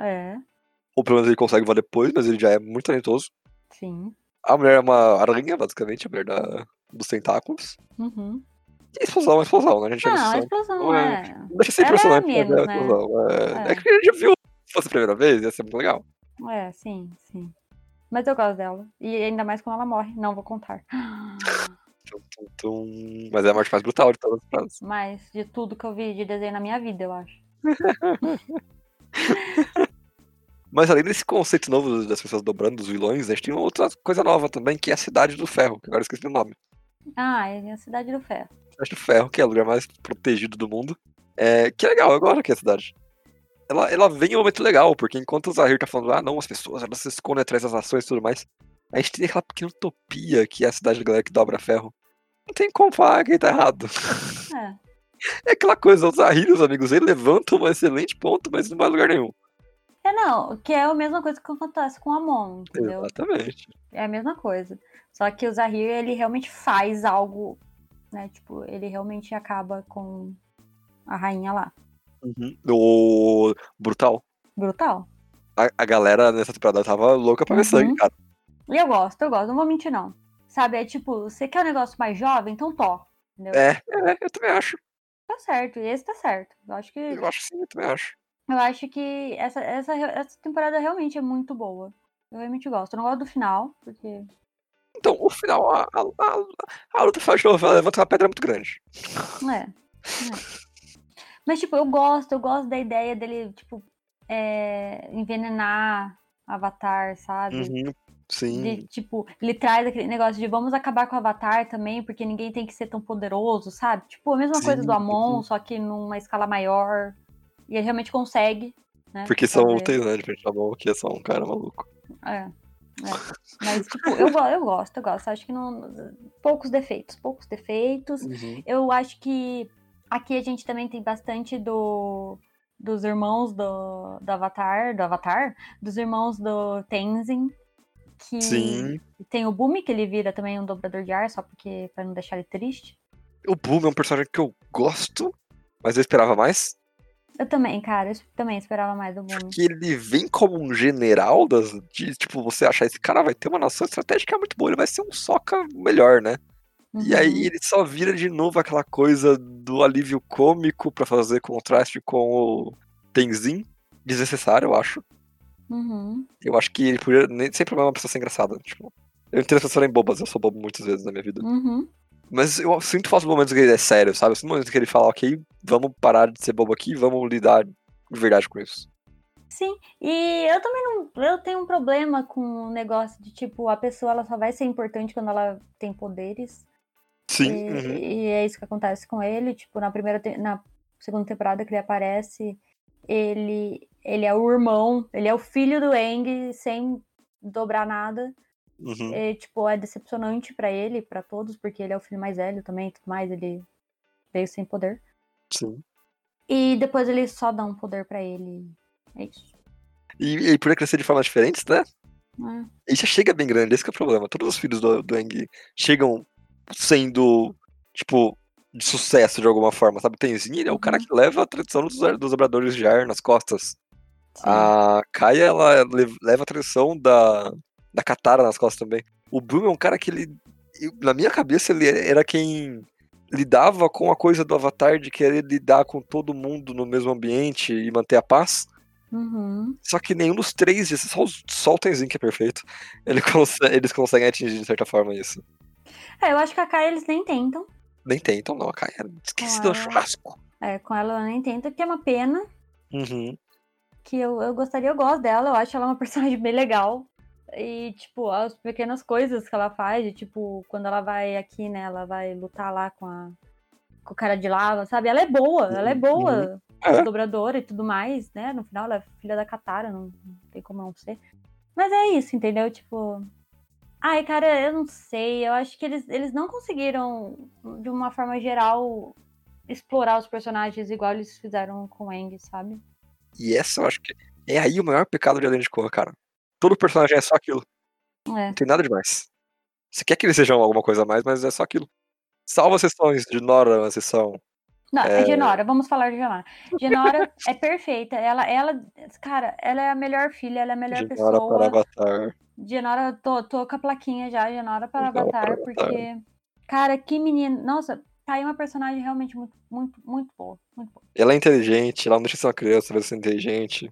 É, ou pelo menos ele consegue voar depois, mas ele já é muito talentoso. sim. A mulher é uma aranha, basicamente, a mulher da, dos tentáculos. Uhum. E explosão é explosão, né? A gente já Não, a viu explosão Não é- é. Não deixa de ser é mas menos, é né? explosão. É, É. é que a gente já viu. Se fosse a primeira vez, ia ser muito legal. É, sim, sim. Mas eu gosto dela. E ainda mais quando ela morre. Não vou contar. Tum, tum, tum. Mas é a morte mais brutal de todas as frases. Mas de tudo que eu vi de desenho na minha vida, eu acho. Mas além desse conceito novo das pessoas dobrando, dos vilões, a gente tem outra coisa nova também, que é a Cidade do Ferro, que agora eu esqueci o nome. Ah, é a Cidade do Ferro. Cidade do Ferro, que é o lugar mais protegido do mundo. É, que é legal, eu gosto aqui a cidade. Ela, ela vem em um momento legal, porque enquanto o Zahir tá falando, ah não, as pessoas elas se escondem atrás das ações e tudo mais, a gente tem aquela pequena utopia que é a cidade da galera que dobra ferro. Não tem como falar que tá errado. É. É aquela coisa, o Zahir e os amigos dele levantam um excelente ponto, mas não vai lugar nenhum. É, não, que é a mesma coisa que acontece com o Amon, entendeu? Exatamente. É a mesma coisa. Só que o Zahir, ele realmente faz algo, né? Tipo, ele realmente acaba com a rainha lá. Uhum. O brutal. Brutal. A, a galera nessa temporada tava louca pra ver Uhum. sangue, cara. E eu gosto, eu gosto, não vou mentir, não. Sabe, é tipo, você quer um negócio mais jovem, então tó. Entendeu? É, é, eu também acho. Tá certo, e esse tá certo. Eu acho que, Eu acho que sim, eu também acho. eu acho que essa, essa, essa temporada realmente é muito boa. Eu realmente gosto. Eu não gosto do final, porque. Então, o final, a, a, a, a luta final de novo, ela levanta uma pedra muito grande. É. é. Mas, tipo, eu gosto, eu gosto da ideia dele, tipo, é, envenenar Avatar, sabe? Uhum, sim. De, tipo, ele traz aquele negócio de vamos acabar com o Avatar também, porque ninguém tem que ser tão poderoso, sabe? Tipo, a mesma coisa Sim, do Amon, uhum. só que numa escala maior. E ele realmente consegue, né? Porque são úteis, né? Da mão, que é só um cara maluco. É. é. Mas, tipo, eu, eu gosto, eu gosto. Acho que não. Poucos defeitos, poucos defeitos. Uhum. Eu acho que aqui a gente também tem bastante do dos irmãos do, do Avatar, do Avatar, dos irmãos do Tenzin, que Sim. tem o Bumi, que ele vira também um dobrador de ar, só porque para não deixar ele triste. O Boom é um personagem que eu gosto, mas eu esperava mais. Eu também, cara, eu também esperava mais do Bumi. Que ele vem como um general das. De, tipo, você achar esse cara vai ter uma nação estratégica muito boa, ele vai ser um soca melhor, né? E Uhum. aí ele só vira de novo aquela coisa do alívio cômico pra fazer contraste com o Tenzin. Desnecessário, eu acho. Uhum. Eu acho que ele podia. Nem, sem problema uma pessoa ser engraçada. Tipo, eu entendo as pessoas serem bobas, eu sou bobo muitas vezes na minha vida. Uhum. Mas eu sinto falta do momentos que ele é sério, sabe? Eu sinto momentos que ele fala, ok, vamos parar de ser bobo aqui e vamos lidar de verdade com isso. Sim, e eu também não. Eu tenho um problema com o negócio de tipo, a pessoa ela só vai ser importante quando ela tem poderes. Sim. E, uhum. e é isso que acontece com ele. Tipo, na primeira na segunda temporada que ele aparece, ele, ele é o irmão, ele é o filho do Eng sem dobrar nada. uhum. E, tipo, é decepcionante pra ele, pra todos, porque ele é o filho mais velho também e tudo mais, ele veio sem poder. Sim. E depois ele só dá um poder pra ele. É isso. E, e por crescer de formas diferentes, né? É. Ele já chega bem grande, esse que é o problema. Todos os filhos do, do Eng chegam sendo, tipo, de sucesso de alguma forma, sabe? O Tenzin, é o cara Uhum. que leva a tradição dos, dos dobradores de ar nas costas. Sim. A Kaia, ela le- leva a tradição da, da Katara nas costas também. O Boom é um cara que ele. Na minha cabeça, ele era quem lidava com a coisa do Avatar de querer lidar com todo mundo no mesmo ambiente e manter a paz. Uhum. Só que nenhum dos três, só, só o Tenzin que é perfeito, ele conse- eles conseguem atingir de certa forma isso. É, eu acho que a Kai eles nem tentam. Nem tentam, não, a Kaia. Esqueci Ah, do é. churrasco. É, com ela eu nem tento, que é uma pena. Uhum. Que eu, eu gostaria, eu gosto dela, eu acho ela uma personagem bem legal. E, tipo, as pequenas coisas que ela faz, de, tipo, quando ela vai aqui, né? Ela vai lutar lá com a com o cara de lava, sabe? Ela é boa, ela é boa, É. dobradora e tudo mais, né? No final ela é filha da Katara, não, não tem como não ser. Mas é isso, entendeu? Tipo. Ai, cara, eu não sei. Eu acho que eles, eles não conseguiram, de uma forma geral, explorar os personagens igual eles fizeram com o Aang, sabe? E essa eu acho que é aí o maior pecado de Além de Korra, cara. Todo personagem é só aquilo. É. Não tem nada demais. Você quer que eles sejam alguma coisa a mais, mas é só aquilo. Salva as sessões de Nora na sessão. Não, é. Genora, vamos falar de Genora. Genora é perfeita. Ela, ela, cara, ela é a melhor filha, ela é a melhor De pessoa. Para Avatar. Genora, tô, tô com a plaquinha já, Genora para Genora Avatar, para Avatar. porque, cara, que menina. Nossa, tá aí uma personagem realmente muito, muito, muito boa. Muito boa. Ela é inteligente, ela não deixa de ser uma criança, ser inteligente.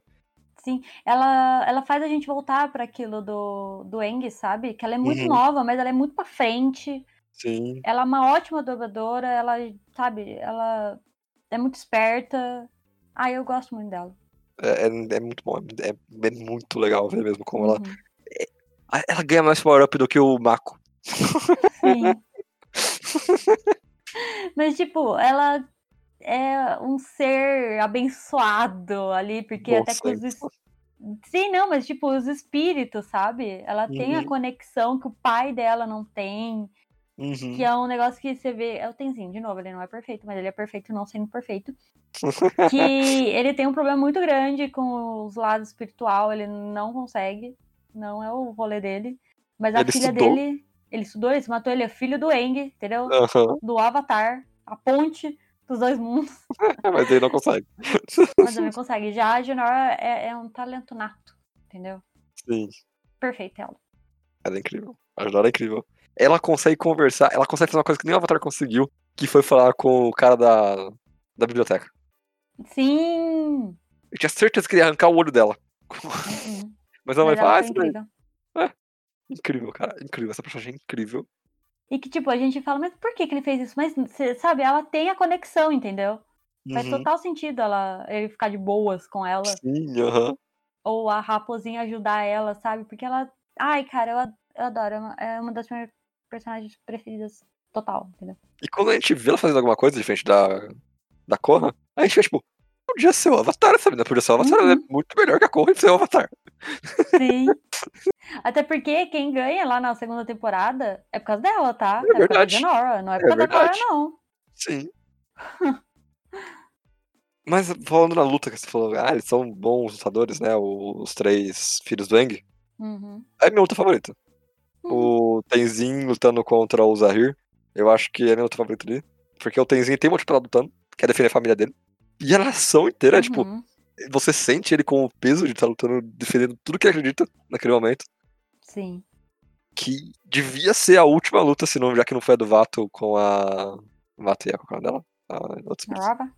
Sim, ela, ela faz a gente voltar para aquilo do, do Eng, sabe? Que ela é muito Uhum. nova, mas ela é muito pra frente. Sim. Ela é uma ótima dobradora, ela, sabe, ela é muito esperta. Ah, eu gosto muito dela. É, é- é muito bom. É, é muito legal ver mesmo como ela. Uhum. Ah, Ela ganha mais power-up do que o Mako. Sim. Mas, tipo, ela é um ser abençoado ali, porque até Nossa, com os. es- Sim, não, mas, tipo, os espíritos, sabe? Ela tem a Uhum. conexão que o pai dela não tem, Uhum. que é um negócio que você vê. É o Tenzin, de novo, ele não é perfeito, mas ele é perfeito não sendo perfeito. Que ele tem um problema muito grande com os lados espiritual, ele não consegue, não é o rolê dele. Mas a Ele filha estudou. dele, ele estudou, ele se matou, ele é filho do Eng, entendeu? Aham. do Avatar, a ponte dos dois mundos, Mas ele não consegue. mas ele consegue. Já a Genora é, é um talento nato, entendeu? Sim. Perfeita ela. Ela é incrível. A Nora é incrível. Ela consegue conversar, ela consegue fazer uma coisa que nem o Avatar conseguiu, que foi falar com o cara da, da biblioteca. Sim! Eu tinha certeza que ele ia arrancar o olho dela. Uhum. Mas ela vai Mas falar, ah, foi daí. incrível. Incrível, cara. Incrível. Essa personagem é incrível. E que, tipo, a gente fala, mas por que, que ele fez isso? Mas, sabe, ela tem a conexão, entendeu? Faz Uhum. total sentido ela, ele ficar de boas com ela. Sim, aham. Ou a raposinha ajudar ela, sabe? Porque ela. Ai, cara, eu, ad- eu adoro. É uma, é uma das minhas personagens preferidas total, entendeu? E quando a gente vê ela fazendo alguma coisa diferente da, da Korra, a gente fica tipo, podia ser o Avatar, sabe? Não podia ser o Avatar, ela é Uhum. muito melhor que a Korra e ser o Avatar. Sim. Até porque quem ganha lá na segunda temporada é por causa dela, tá? É por causa da verdade. Genora, não é É por causa da Cora, verdade. não. Sim. Mas falando na luta que você falou, ah, eles são bons lutadores, né? Os três filhos do Eng. Uhum. É minha luta favorita. Uhum. O Tenzin lutando contra o Zahir. Eu acho que é a minha luta favorita ali. Porque o Tenzin tem motivo pra lutando, quer defender a família dele. E a nação inteira, tipo, Uhum. você sente ele com o peso de estar lutando, defendendo tudo que ele acredita naquele momento. Sim. Que devia ser a última luta, se não, já que não foi a do Vato com a. Vato e a qual é o dela? A, espírito. Rava?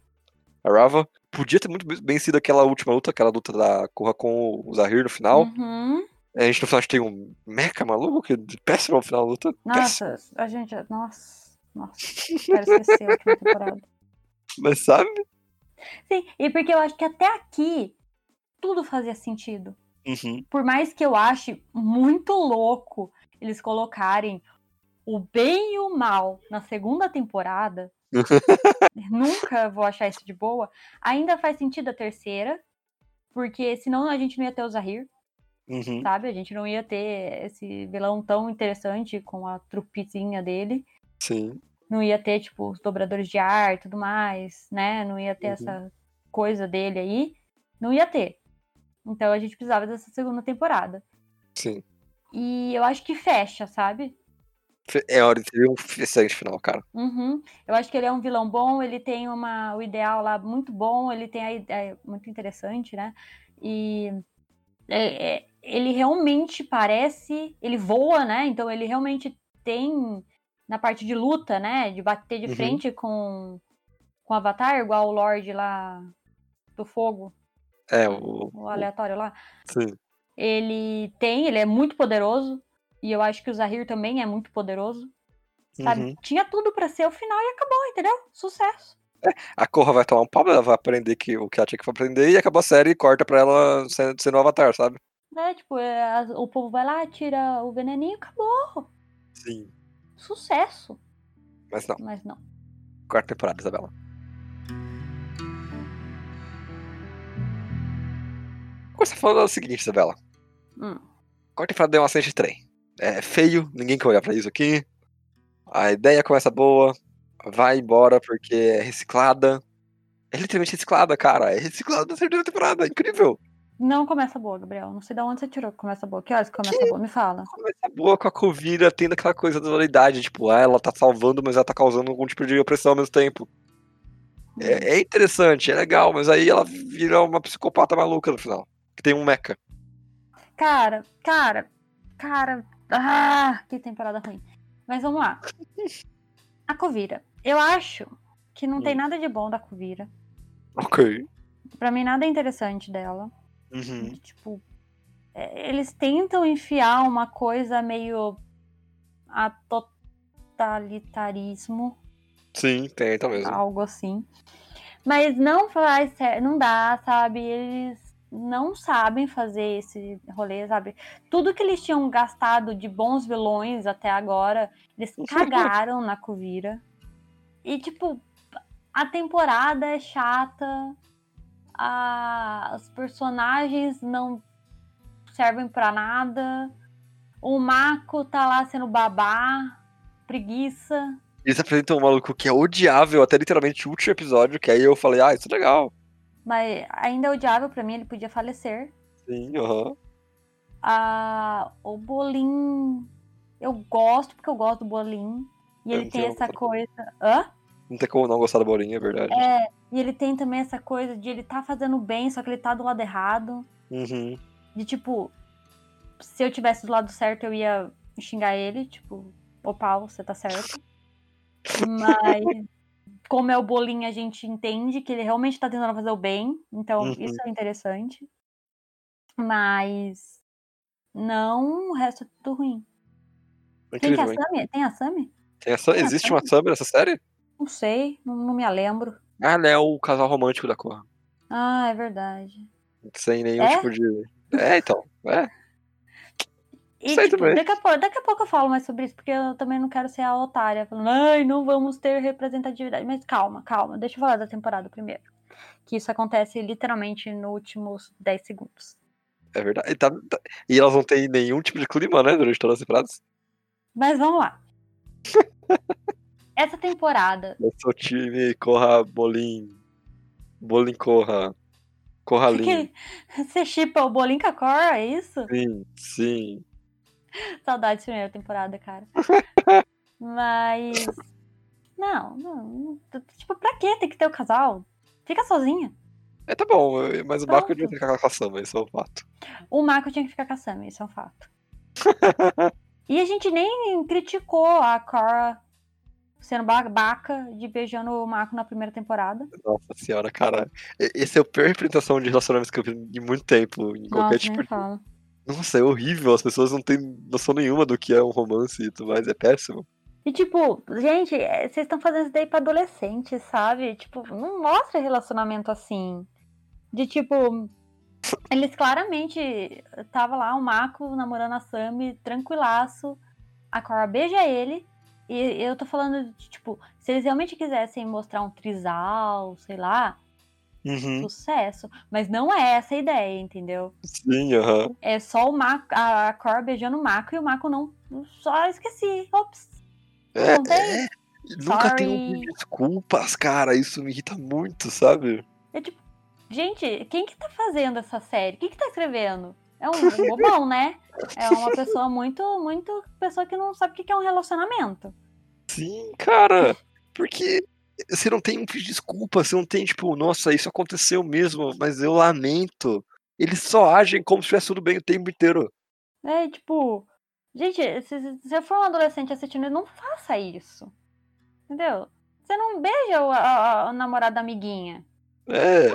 a Rava. Podia ter muito bem sido aquela última luta, aquela luta da Korra com o Zahir no final. Uhum. A gente no final tem um mecha maluco, que péssimo no final da luta. Péssimo. Nossa, a gente. Nossa. Nossa. Quero esquecer a última temporada. Mas sabe? Sim, e porque eu acho que até aqui tudo fazia sentido. Uhum. Por mais que eu ache muito louco eles colocarem o bem e o mal na segunda temporada, nunca vou achar isso de boa. Ainda faz sentido a terceira, porque senão a gente não ia ter o Zahir, Uhum. sabe? A gente não ia ter esse vilão tão interessante com a trupezinha dele. Sim. Não ia ter, tipo, os dobradores de ar e tudo mais, né? Não ia ter Uhum. essa coisa dele aí. Não ia ter. Então a gente precisava dessa segunda temporada. Sim. E eu acho que fecha, sabe? É hora de ter um excelente final, cara. Uhum. Eu acho que ele é um vilão bom, ele tem uma, o ideal lá muito bom, ele tem a ideia muito interessante, né? E é- é- ele realmente parece, ele voa, né? Então ele realmente tem na parte de luta, né? De bater de Uhum. frente com, com o Avatar, igual o Lorde lá do fogo, É, o. o aleatório lá. Sim. Ele tem, ele é muito poderoso. E eu acho que o Zahir também é muito poderoso. Sabe? Uhum. Tinha tudo pra ser o final e acabou, entendeu? Sucesso. A Korra vai tomar um pau, ela vai aprender que, o que ela tinha que aprender e acabou a série e corta pra ela sendo, sendo o Avatar, sabe? Né? Tipo, é, as- o povo vai lá, tira o veneninho e acabou. Sim. Sucesso. Mas não. Mas não. Quarta temporada, Isabela. Começa falando o seguinte, Isabela. Hum. Quarta temporada deu uma cena de trem. É feio, ninguém quer olhar pra isso aqui. A ideia começa boa, vai embora porque é reciclada. É literalmente reciclada, cara. É reciclada da terceira temporada, é incrível. Não começa boa, Gabriel. Não sei de onde você tirou que começa boa. Que horas que começa boa? Me fala. Começa boa com a Covira tendo aquela coisa da dualidade, tipo, ah, ela tá salvando, mas ela tá causando algum tipo de opressão ao mesmo tempo. É, é interessante, é legal, mas aí ela vira uma psicopata maluca no final. Que tem um mecha. Cara, cara, cara. Ah, que temporada ruim. Mas vamos lá. A Covira. Eu acho que não tem Hum. nada de bom da Covira. Ok. Pra mim, nada é interessante dela. Uhum. Tipo, é, eles tentam enfiar uma coisa meio a totalitarismo, Sim, tem, mesmo. algo assim. Mas não faz, não dá, sabe? Eles não sabem fazer esse rolê, sabe? Tudo que eles tinham gastado de bons vilões até agora, eles cagaram na Covira. E tipo, a temporada é chata, a- os personagens não servem pra nada. O Mako tá lá sendo babá, preguiça. Eles apresentam um maluco que é odiável até literalmente o último episódio, que aí eu falei, ah, isso é legal. Mas ainda é odiável pra mim, ele podia falecer. Sim, aham. Ah, o Bolim. Eu gosto porque eu gosto do Bolim. E Eu ele tem essa coisa. Hã? Não tem como não gostar da bolinha, é verdade. É, e ele tem também essa coisa de ele tá fazendo bem, só que ele tá do lado errado. Uhum. De tipo, se eu tivesse do lado certo, eu ia xingar ele, tipo, ô Paulo, você tá certo. Mas como é o bolinho, a gente entende que ele realmente tá tentando fazer o bem. Então, Uhum. isso é interessante. Mas não o resto é tudo ruim. Que é a? Sammy? Tem a Sammy? Tem essa... Tem a Existe uma Sammy? Nessa série? Não sei, não, não me lembro. Ah, ela é o casal romântico da Korra. Ah, é verdade. Sem nenhum É? tipo de. É, então. É. E, Sei tipo, também. daqui a, pouco, daqui a pouco eu falo mais sobre isso, porque eu também não quero ser a otária, falando, ai, não vamos ter representatividade. Mas calma, calma, deixa eu falar da temporada primeiro. Que isso acontece literalmente nos últimos 10 segundos. É verdade. E, tá- tá- e elas não têm nenhum tipo de clima, né? Durante todas as temporadas. Mas vamos lá. Essa temporada, Eu sou time Corra Bolim. Bolim Corra. Corralim. que você chipa o Bolinho com a Cora, é isso? Sim, sim. Saudades da primeira temporada, cara. Mas. Não, não. Tipo, pra que tem que ter o casal? Fica sozinha. É, tá bom. Mas o Baco Pronto. devia ficar com a Samba, isso é um fato. O Marco tinha que ficar com a Sammy, isso é um fato. e a gente nem criticou a Cora sendo babaca de beijando o Marco na primeira temporada. Nossa senhora, cara. Esse é a pior representação de relacionamento que eu vi em muito tempo. Em qualquer Nossa, tipo de. fala. Nossa, é horrível. As pessoas não têm noção nenhuma do que é um romance e tudo mais. É péssimo. E tipo, gente, é, vocês estão fazendo isso daí pra adolescente, sabe? Tipo, não mostra relacionamento assim. De tipo, eles claramente tava lá, o Marco namorando a Sammy, tranquilaço. A Cora beija ele. E eu tô falando de, tipo, se eles realmente quisessem mostrar um trisal, sei lá, Uhum. sucesso. Mas não é essa a ideia, entendeu? Sim, aham. É só o Marco, a Cora beijando o Marco e o Marco não. Só esqueci. Ops. É, Não tem? Nunca Sorry. pedido de desculpas, cara. Isso me irrita muito, sabe? É tipo, gente, quem que tá fazendo essa série? Quem que tá escrevendo? É um bobão, né? É uma pessoa muito, muito pessoa que não sabe o que é um relacionamento. Sim, cara. Porque você não tem um pedido de desculpa, você não tem, tipo, nossa, isso aconteceu mesmo, mas eu lamento. Eles só agem como se estivesse tudo bem o tempo inteiro. É tipo, gente, se se você for um adolescente assistindo, não faça isso. Entendeu? Você não beija o, a- a- o namorado da amiguinha. É.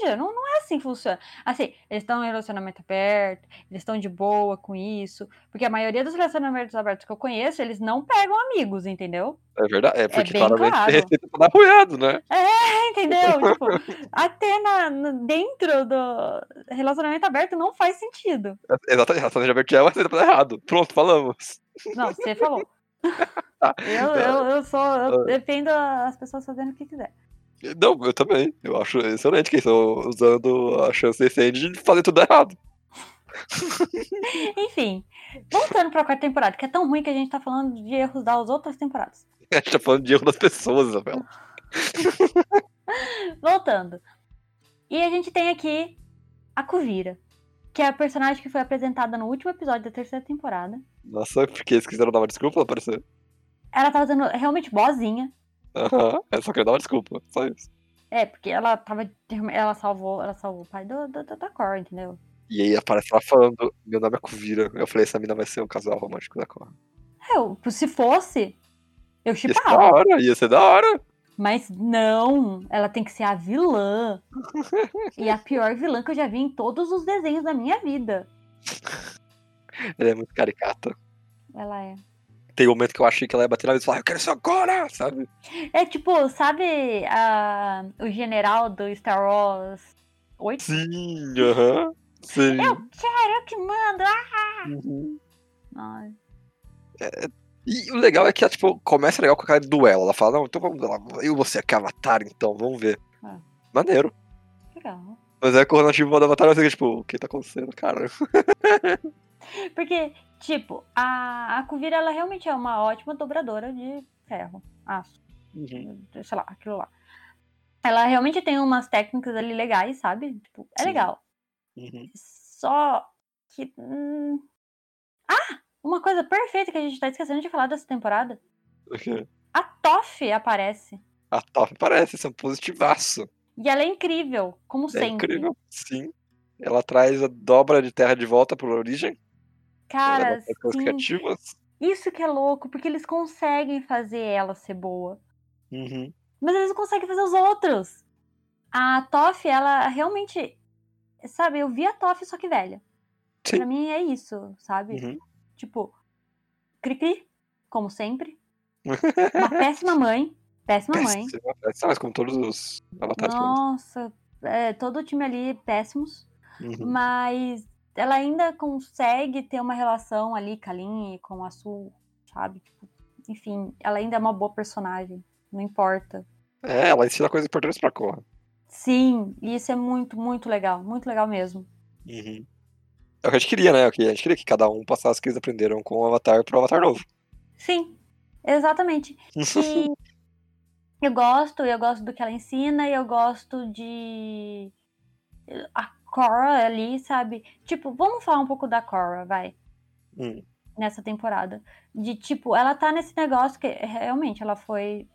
seja, não, não é assim que funciona. Assim, eles estão em relacionamento aberto, eles estão de boa com isso, porque a maioria dos relacionamentos abertos que eu conheço, eles não pegam amigos, entendeu? É verdade, é porque bem claramente claro. receita dar apoiado, né? É, entendeu? tipo, até na, dentro do relacionamento aberto não faz sentido. Exatamente, relacionamento aberto é uma receita pra errado. Pronto, falamos. Não, você falou. Tá. Eu, eu, eu sou, eu Ah. defendo as pessoas fazendo o que quiser. Não, eu também. Eu acho excelente que eles estão usando a chance de fazer tudo errado. Enfim, voltando pra quarta temporada, que é tão ruim que a gente tá falando de erros das outras temporadas. A gente tá falando de erro das pessoas, Isabel. Voltando. E a gente tem aqui a Kuvira, que é a personagem que foi apresentada no último episódio da terceira temporada. Nossa, porque eles quiseram dar uma desculpa pra aparecer. Ela tava dando realmente boazinha. Aham, é só queria dar uma desculpa, só isso. É, porque ela tava. Ela salvou, ela salvou o pai do, do, da Cor, entendeu? E aí aparece ela falando, meu nome é Kuvira. Eu falei, essa mina vai ser um casal romântico da Korra. Eu, se fosse, eu Ia ser da chipava. hora, ia ser da hora. Mas não, ela tem que ser a vilã. e a pior vilã que eu já vi em todos os desenhos da minha vida. Ela é muito caricata. Ela é. Tem um momento que eu achei que ela ia bater na mesa e falar, eu quero isso agora, sabe? É tipo, sabe a, o general do Star Wars 8? Sim, aham. Sim. Eu quero, eu que mando! Ah! Uhum. Ai, E o legal é que ela, tipo, começa legal com a cara de duelo. Ela fala, não, então vamos lá, eu vou ser aqui Avatar, então, vamos ver. Ah. Maneiro. legal. Mas é quando a gente modo Avatar, você fica, tipo, o que tá acontecendo, cara? Porque, tipo, a, a Kuvira, ela realmente é uma ótima dobradora de ferro, aço, Uhum. sei lá, aquilo lá. Ela realmente tem umas técnicas ali legais, sabe? Tipo, é Sim. legal. Uhum. Só que. hum, Ah! Uma coisa perfeita que a gente tá esquecendo de falar dessa temporada. O quê? A Toff aparece. A Top parece ser um positivaço. E ela é incrível, como É sempre. incrível, sim. Ela traz a dobra de terra de volta pra origem. Cara, ela bota coisas sim. Isso que é louco, porque eles conseguem fazer ela ser boa. Uhum. Mas eles não conseguem fazer os outros. A Toff, ela realmente. Sabe, eu vi a Toff só que velha. Sim. Pra mim é isso, sabe? Uhum. Tipo, Cri-Cri, como sempre. Uma péssima mãe. Péssima mãe. Péssima, péssima, mas como todos os avatares. Nossa, é, todo o time ali péssimos. Uhum. Mas ela ainda consegue ter uma relação ali com a Lin e com a Sul, sabe? Tipo, enfim, ela ainda é uma boa personagem. Não importa. É, ela ensina coisas importantes pra Korra. Sim, e isso é muito, muito legal. Muito legal mesmo. Uhum. É o que a gente queria, né? Que a gente queria que cada um passasse o que eles aprenderam com o Avatar pro Avatar novo. Sim, exatamente. E eu gosto, eu gosto do que ela ensina, e eu gosto de. A Cora ali, sabe? Tipo, vamos falar um pouco da Cora, vai. Hum. nessa temporada. De tipo, ela tá nesse negócio que realmente ela foi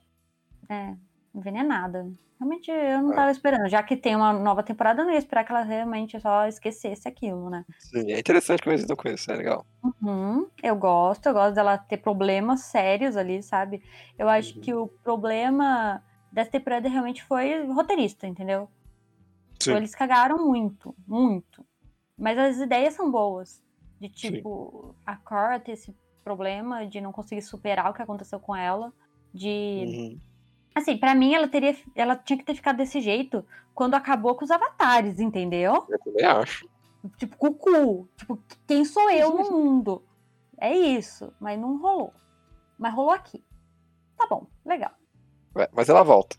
é, envenenada. Realmente eu não É. tava esperando. Já que tem uma nova temporada, eu não ia esperar que ela realmente só esquecesse aquilo, né? Sim, é interessante como eles com isso, é legal. Uhum, eu gosto, eu gosto dela ter problemas sérios ali, sabe? Eu acho Uhum. que o problema dessa temporada realmente foi roteirista, entendeu? Sim. Então, eles cagaram muito, muito. Mas as ideias são boas. De tipo, a Cora ter esse problema de não conseguir superar o que aconteceu com ela. De. Uhum. Assim, pra mim ela teria. Ela tinha que ter ficado desse jeito quando acabou com os avatares, entendeu? Eu também acho. Tipo, cucu. Tipo, quem sou eu no mundo? É isso. Mas não rolou. Mas rolou aqui. Tá bom, legal. Ué, mas ela volta.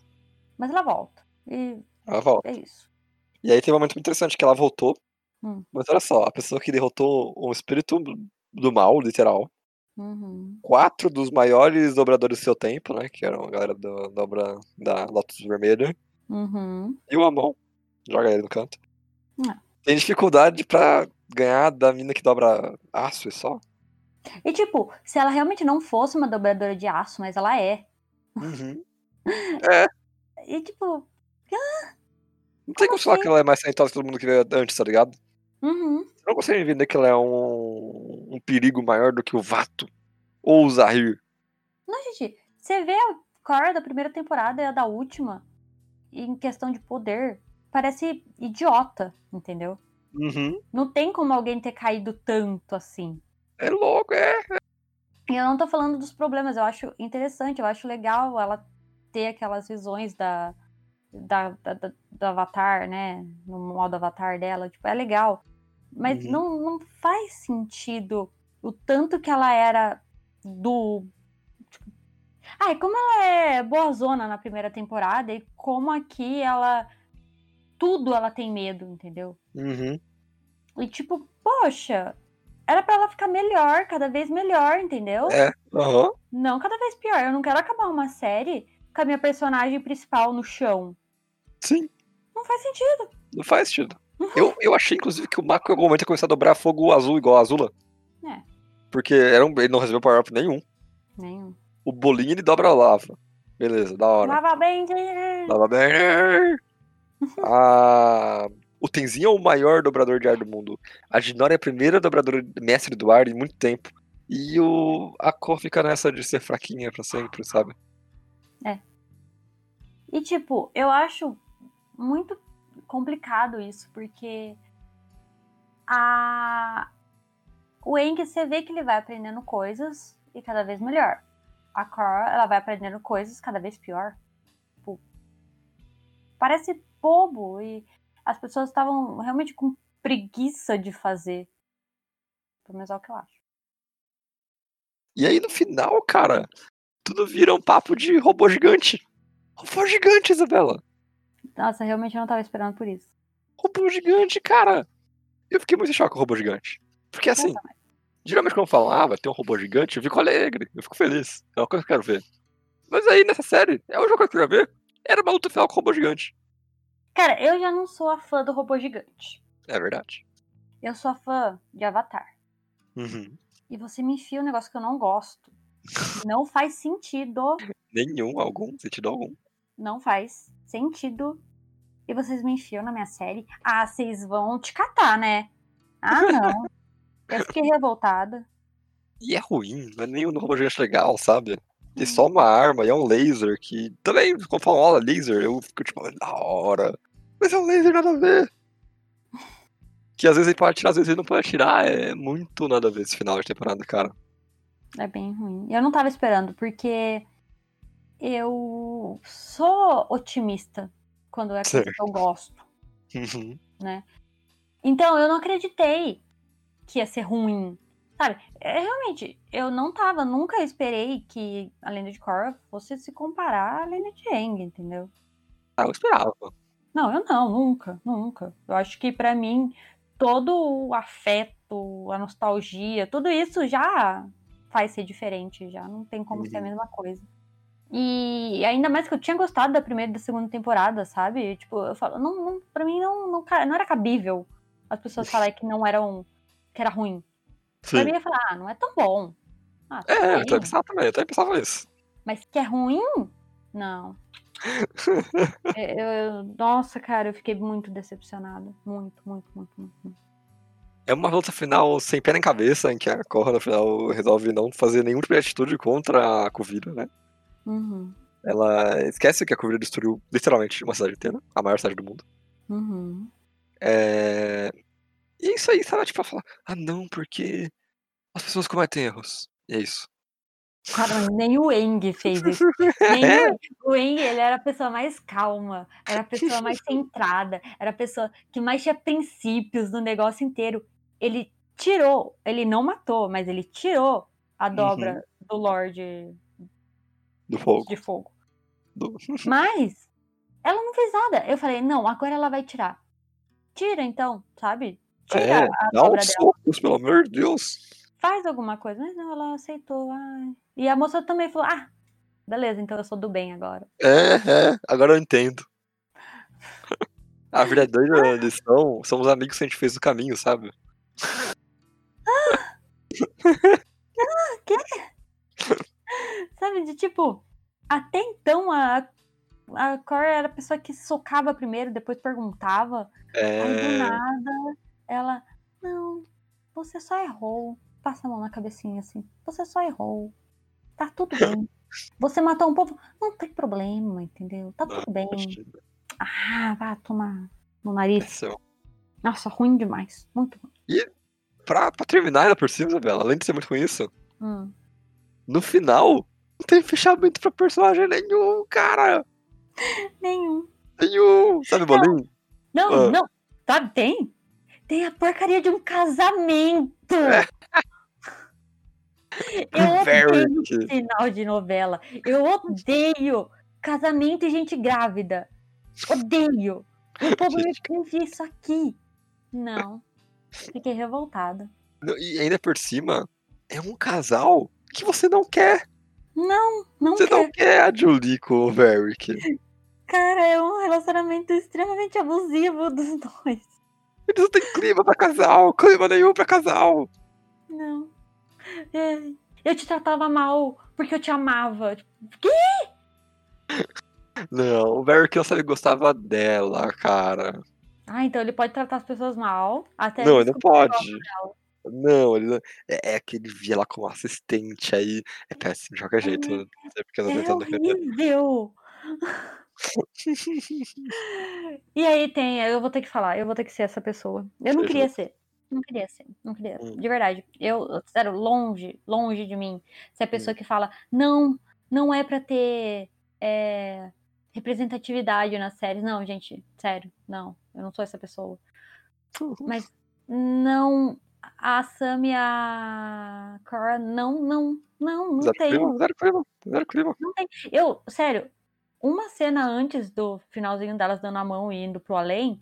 Mas ela volta. E Ela volta. é isso. E aí tem um momento muito interessante que ela voltou. Hum. Mas olha só, a pessoa que derrotou um espírito do mal, literal. Uhum. Quatro dos maiores dobradores do seu tempo, né? Que eram a galera da dobra da Lotus Vermelha. Uhum. E o Amon. Joga ele no canto. Ah. Tem dificuldade pra ganhar da mina que dobra aço e só. E tipo, se ela realmente não fosse uma dobradora de aço, mas ela é. Uhum. E tipo, Não tem como falar que ela é mais talentosa que todo mundo que veio antes, tá ligado? uhum. Eu não consigo entender que ela é um, um perigo maior do que o Vato. Ou o Zahir. Não, gente, você vê a Cora da primeira temporada e a da última, em questão de poder, parece idiota, entendeu? Uhum. Não tem como alguém ter caído tanto assim. É louco, é. E eu não tô falando dos problemas, eu acho interessante, eu acho legal ela ter aquelas visões da, da, da, da- do Avatar, né? No modo Avatar dela, tipo, é legal. Mas Uhum. não, não faz sentido o tanto que ela era do. Tipo... Ai, como ela é boazona na primeira temporada e como aqui ela. Tudo ela tem medo, entendeu? Uhum. E tipo, poxa, era pra ela ficar melhor, cada vez melhor, entendeu? É. Aham. Não cada vez pior. Eu não quero acabar uma série com a minha personagem principal no chão. Sim. Não faz sentido. Não faz sentido. Eu, eu achei, inclusive, que o Mako em algum momento ia começar a dobrar fogo azul igual a Azula. É. Porque era um, ele não recebeu power-up nenhum. Nenhum. O bolinho ele dobra a lava. Beleza, da hora. Lava bem. Lava bem. A... O Tenzin é o maior dobrador de ar do mundo. A Jinora é a primeira dobradora mestre do ar em muito tempo. E o... a Ko fica nessa de ser fraquinha pra sempre, sabe? E tipo, eu acho muito complicado isso, porque a o Eng, você vê que ele vai aprendendo coisas e cada vez melhor. A Cora, ela vai aprendendo coisas cada vez pior. Tipo, parece bobo e as pessoas estavam realmente com preguiça de fazer. Pelo menos é o que eu acho. E aí no final, cara, tudo vira um papo de robô gigante. Robô gigante, Isabela. Nossa, realmente eu não tava esperando por isso. Robô gigante, cara. Eu fiquei muito em choque com o robô gigante. Porque assim, Eu geralmente quando falam, ah, vai ter um robô gigante, eu fico alegre, eu fico feliz. É uma coisa que eu quero ver. Mas aí nessa série, é o jogo que eu queria ver. Era uma luta final com o robô gigante. Cara, eu já não sou a fã do robô gigante. É verdade. Eu sou a fã de Avatar. Uhum. E você me enfia um negócio que eu não gosto. Não faz sentido. Nenhum, algum, sentido algum. Não faz sentido. E vocês me enfiam na minha série. Ah, vocês vão te catar, né? Ah, não. Eu fiquei revoltada. E é ruim, não é nenhum robô gigante legal, sabe? É só uma arma e é um laser que. Também, quando falam, olha, laser, eu fico tipo, da hora. Mas é um laser nada a ver. Que às vezes ele pode atirar, às vezes ele não pode atirar. É muito nada a ver esse final de temporada, cara. É bem ruim. Eu não tava esperando, porque eu sou otimista quando é coisa que eu gosto. Uhum. Então, eu não acreditei que ia ser ruim. Sabe? É, realmente, eu não tava, nunca esperei que a lenda de Korra fosse se comparar à lenda de Aang, entendeu? Ah, eu esperava. Não, eu não, nunca, nunca. Eu acho que pra mim, todo o afeto, a nostalgia, tudo isso já faz ser diferente, já não tem como ser a Uhum. mesma coisa. E ainda mais que eu tinha gostado da primeira e da segunda temporada, sabe? Tipo, eu falo, não, não, pra mim não, não, não era cabível as pessoas falarem que não eram, que era ruim. Pra Sim. mim ia falar, ah, não é tão bom. Ah, tudo É, eu também pensava também, eu também pensava isso. Mas que é ruim? Não. Eu- eu- nossa, cara, eu fiquei muito decepcionada. Muito, muito, muito, muito. muito. É uma luta final sem pé nem cabeça, em que a Korra no final resolve não fazer nenhum tipo de atitude contra a Kuvira, né? Uhum, Ela esquece que a Kuvira destruiu literalmente uma cidade inteira, a maior cidade do mundo. uhum. É... E é isso aí, sabe? Tipo, ela fala, ah não, porque as pessoas cometem erros. E é isso. Cara, nem o Eng fez isso. Nem o, o Eng, ele era a pessoa mais calma, era a pessoa mais centrada, era a pessoa que mais tinha princípios no negócio inteiro. Ele tirou, ele não matou, mas ele tirou a dobra do Lorde Do fogo. de Fogo. Do- Mas ela não fez nada. Eu falei, não, agora ela vai tirar. Tira então, sabe? Tira É, a dá uns socos, pelo amor de Deus. Faz alguma coisa. Mas não, ela aceitou. ai. E a moça também falou, ah, beleza, então eu sou do bem agora. É, é, agora eu entendo. A verdadeira lição são os amigos que a gente fez no caminho, sabe? Sabe, de tipo, até então a, a Cora era a pessoa que socava primeiro, depois perguntava. Aí do É. nada, ela, não, você só errou. Passa a mão na cabecinha assim. Você só errou. Tá tudo bem. Você matou um povo, não tem problema, entendeu? Tá tudo bem. Ah, vá tomar. no nariz. Nossa, ruim demais. Muito ruim. Pra, pra terminar ainda por cima, Isabela, além de ser muito ruim isso, Hum. no final, não tem fechamento pra personagem nenhum, cara. Nenhum. Nenhum. Sabe o bolinho? Não, Ah. não. Sabe, tem? Tem a porcaria de um casamento. É. Eu odeio final de novela. Eu odeio casamento e gente grávida. Odeio. O povo me Gente. fez isso aqui. Não. Fiquei revoltada. E ainda por cima, é um casal que você não quer. Não, não Você quero. não quer a Julie com o Varric. Cara, é um relacionamento extremamente abusivo dos dois. Eles não têm clima pra casal, clima nenhum pra casal. Não. É, Eu te tratava mal porque eu te amava. Tipo, Não, o Varric sabe que gostava dela, cara. Ah, então ele pode tratar as pessoas mal. Até não, ele não pode. Não, ele não... É, é que ele via ela como assistente aí. É péssimo qualquer jeito. Uhum. Não sei porque eu tô É horrível. E aí tem, eu vou ter que falar, eu vou ter que ser essa pessoa. Eu não Seja. queria ser. Não queria ser, não queria. Hum. De verdade. Eu, sério, longe, longe de mim. Ser a pessoa que fala, não, não é pra ter é, representatividade nas séries. Não, gente, sério, não. Eu não sou essa pessoa. Mas não, a Sam e a Cora, não, não, não, não Zero tem. clima, zero clima, zero clima. Não tem. Eu, sério, uma cena antes do finalzinho delas dando a mão e indo pro além,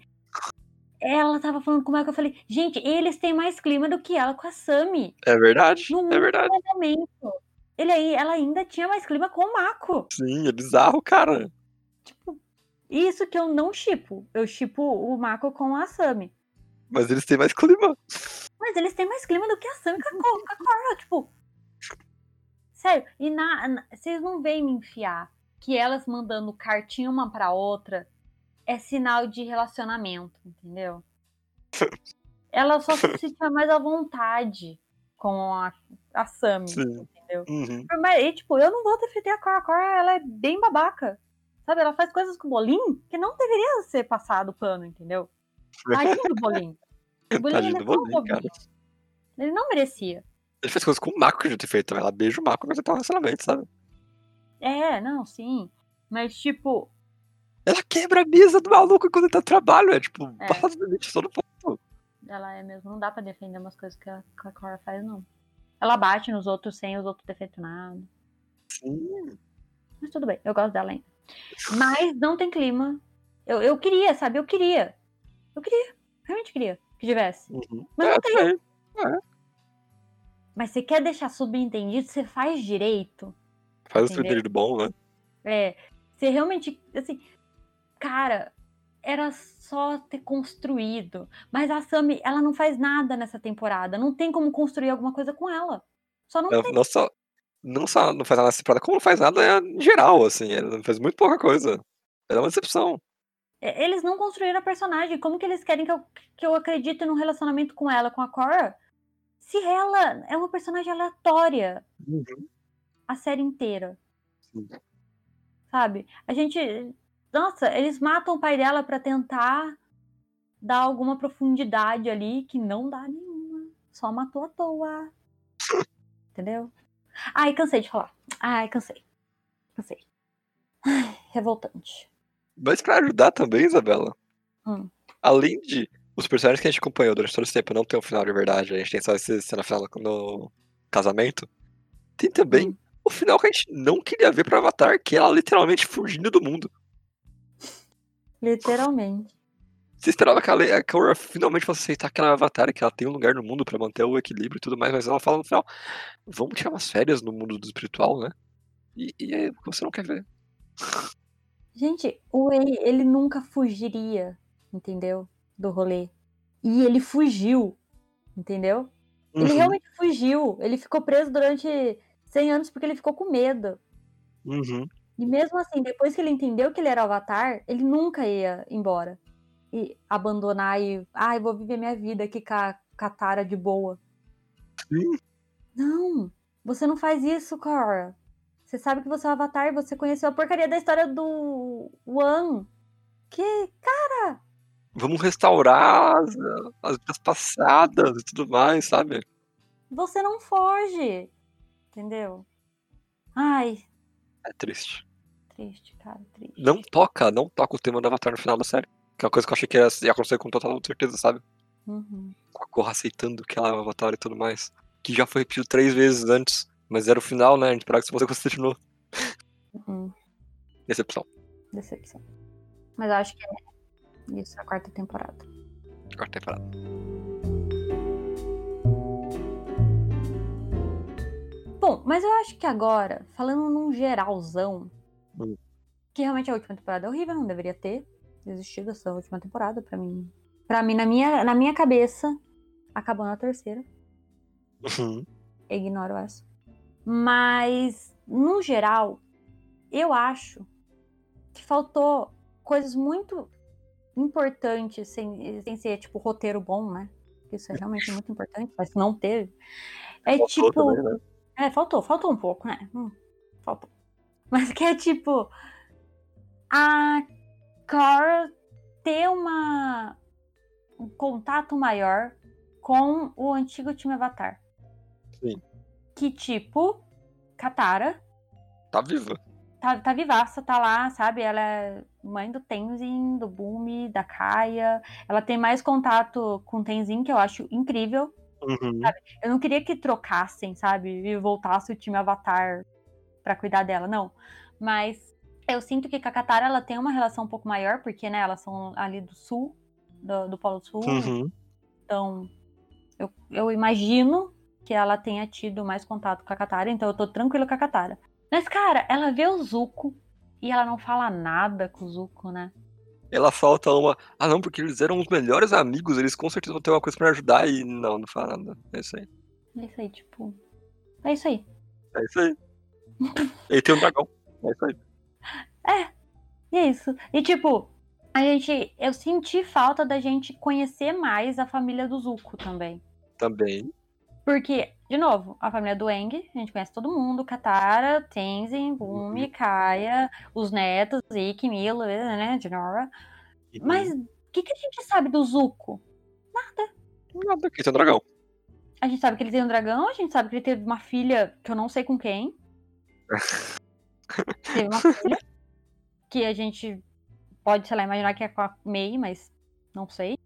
ela tava falando como é que eu falei, gente, eles têm mais clima do que ela com a Sami. É verdade, No é verdade. Ele aí, ela ainda tinha mais clima com o Mako. Sim, é bizarro, cara. Tipo, isso que eu não chipo. Eu chipo o Mako com a Sami. Mas eles têm mais clima. Mas eles têm mais clima do que a Sam com a Cora, tipo. Sério, e na, na- vocês não vêm me enfiar que elas mandando cartinha uma pra outra é sinal de relacionamento, entendeu? Ela só se sentia mais à vontade com a, a Sam, Sim. entendeu? Uhum. Mas, e, tipo, eu não vou defender a Cora. A Cora, ela é bem babaca. Sabe, ela faz coisas com o Bolim que não deveria ser passado pano, entendeu? Tadinho do Bolim. O ele Bolim, cara. Ele não merecia. Ele fez coisas com o Mako que já ter feito. Ela beija o Mako pra tentar um relacionamento, sabe? É, não, sim. Mas, tipo, Ela quebra a mesa do maluco quando ele tá no trabalho. É tipo, É. limite todo ponto. ela é mesmo. Não dá pra defender umas coisas que a, que a Cora faz, não. Ela bate nos outros sem os outros ter feito nada. Sim. Mas tudo bem, eu gosto dela ainda. Mas não tem clima. Eu, eu queria, sabe? Eu queria. Eu queria. Realmente queria que tivesse. Uhum. Mas É, não tem. também. Mas você quer deixar subentendido, você faz direito. Faz o Entendeu? subentendido bom, né? É. Você realmente. Assim. Cara, era só ter construído. Mas a Sammy, ela não faz nada nessa temporada. Não tem como construir alguma coisa com ela. Só não Ela tem. não só, não só não faz nada nessa temporada, como não faz nada em geral, assim. Ela faz muito pouca coisa. Ela é uma decepção. É, Eles não construíram a personagem. Como que eles querem que eu, que eu acredite num relacionamento com ela, com a Cora? Se ela é uma personagem aleatória a série inteira. Sim. Sabe? A gente. Nossa, eles matam o pai dela pra tentar dar alguma profundidade ali que não dá nenhuma. Só matou à toa. Entendeu? Ai, cansei de falar. Ai, cansei. Cansei. Ai, revoltante. Mas pra ajudar também, Isabela, Hum. além de os personagens que a gente acompanhou durante todo esse tempo não ter um final de verdade, a gente tem só essa cena final no casamento, tem também Hum. o final que a gente não queria ver pro Avatar, que é ela literalmente fugindo do mundo. Literalmente. Você esperava que a, Korra finalmente fosse aceitar que ela é Avatar que ela tem um lugar no mundo pra manter o equilíbrio e tudo mais, mas ela fala no final, vamos tirar umas férias no mundo do espiritual, né? E, e é você não quer ver. Gente, o Wei, ele nunca fugiria, entendeu? Do rolê. E ele fugiu, entendeu? Ele Uhum, realmente fugiu. Ele ficou preso durante 100 anos porque ele ficou com medo. uhum. E mesmo assim, depois que ele entendeu que ele era o Avatar, ele nunca ia embora. E abandonar e. Ai, vou viver minha vida aqui com a, com a Tara de boa. Sim. Não! Você não faz isso, Cora. Você sabe que você é o Avatar e você conheceu a porcaria da história do Wan. Que. vamos restaurar as, as vidas passadas e tudo mais, sabe? Você não foge. Entendeu? Ai, É triste. triste, cara, triste. Não toca, não toca o tema do Avatar no final da série. Que é uma coisa que eu achei que ia, acontecer com total certeza, sabe? Uhum. A Korra aceitando que ela é o Avatar e tudo mais. Que já foi repetido três vezes antes. Mas era o final, né? A gente esperava que isso fosse continuar. Uhum. Decepção. Decepção. Mas eu acho que é isso, a quarta temporada. Quarta temporada. Bom, mas eu acho que agora, falando num geralzão, Hum. que realmente a última temporada é horrível, não deveria ter existido essa última temporada pra mim. Pra mim, na minha, na minha cabeça, acabou na terceira. Uhum. ignoro essa. Mas, no geral, eu acho que faltou coisas muito importantes, sem, sem ser, tipo, roteiro bom, né? Isso é realmente muito importante, mas não teve. É Faltou tipo. também, né? É, faltou, faltou um pouco, né? Hum, faltou. Mas que é tipo. A Cora ter uma. um contato maior com o antigo time Avatar. Que tipo. Katara Tá viva. tá, tá vivaça, tá lá, sabe? Ela é mãe do Tenzin, do Bumi, da Kaia. Ela tem mais contato com o Tenzin, que eu acho incrível. Uhum. Eu não queria que trocassem, sabe? E voltasse o time Avatar pra cuidar dela, não. Mas eu sinto que com a Katara ela tem uma relação um pouco maior, porque, né, elas são ali do sul, do, do Polo Sul. Uhum. Então, eu, eu imagino que ela tenha tido mais contato com a Katara, então eu tô tranquila com a Katara. Mas, cara, ela vê o Zuko e ela não fala nada com o Zuko, né? Ela falta uma. Ah, não, porque eles eram os melhores amigos, eles com certeza vão ter uma coisa pra me ajudar e não, não fala nada. É isso aí. É isso aí, tipo. É isso aí. É isso aí. Ele tem um dragão. É isso aí. E é isso. E tipo, a gente. Eu senti falta da gente conhecer mais a família do Zuko também. Também. Porque, de novo, a família do Eng, a gente conhece todo mundo, Katara, Tenzin, Bumi, Kaia, os netos, Ikki, Milo, né, de Nora. Mas o que, que a gente sabe do Zuko? Nada, que tem um dragão. A gente sabe que ele tem um dragão, a gente sabe que ele teve uma filha que eu não sei com quem. teve uma filha que a gente pode, sei lá, imaginar que é com a Mei, mas não sei.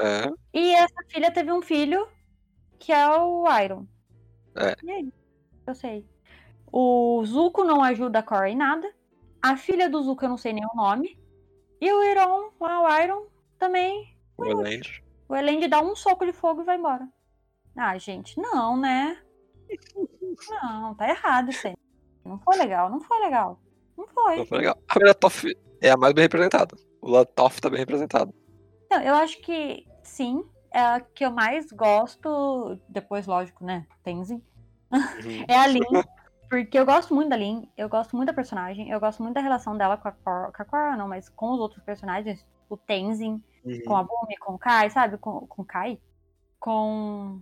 É. E essa filha teve um filho que é o Iron. É. E aí? Eu sei. O Zuko não ajuda a Korra em nada. A filha do Zuko eu não sei nem o nome. E o Iron, lá o Iron, também. O Elend. O Elend dá um soco de fogo e vai embora. Ah, gente, não, né? Não, tá errado isso aí. Não foi legal, não foi legal. Não foi. Não foi legal. A família Toff é a mais bem representada. O lado Toff tá bem representado. Não, eu acho que sim. É a que eu mais gosto. Depois, lógico, né? Tenzin. Uhum. É a Lin. Porque eu gosto muito da Lin, eu gosto muito da personagem, eu gosto muito da relação dela com a Korra, com a Korra não, mas com os outros personagens, o Tenzin, Uhum. com a Bumi, com o Kai, sabe? Com, com o Kai, com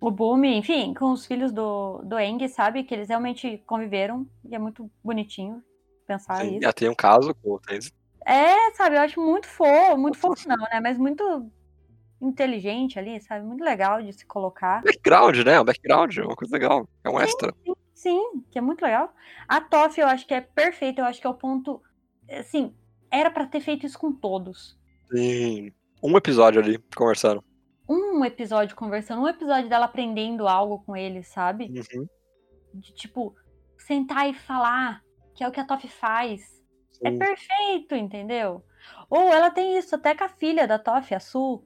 o Bumi, enfim, com os filhos do, do Eng, sabe? Que eles realmente conviveram, e é muito bonitinho pensar Sim, isso. Já tem um caso com o Tenzin. É, sabe, eu acho muito fofo, muito fofo não, né? Mas muito inteligente ali, sabe? Muito legal de se colocar. Background, né? Um background, é uma coisa legal. É um extra. Sim, que é muito legal. A Toff eu acho que é perfeita, eu acho que é o ponto. Assim, era pra ter feito isso com todos. Sim. Um episódio ali, conversando. Um episódio conversando, um episódio dela aprendendo algo com eles, sabe? Uhum. De tipo, sentar e falar, que é o que a Toff faz. É Sim. perfeito, entendeu? Ou ela tem isso até com a filha da Toff, a Su.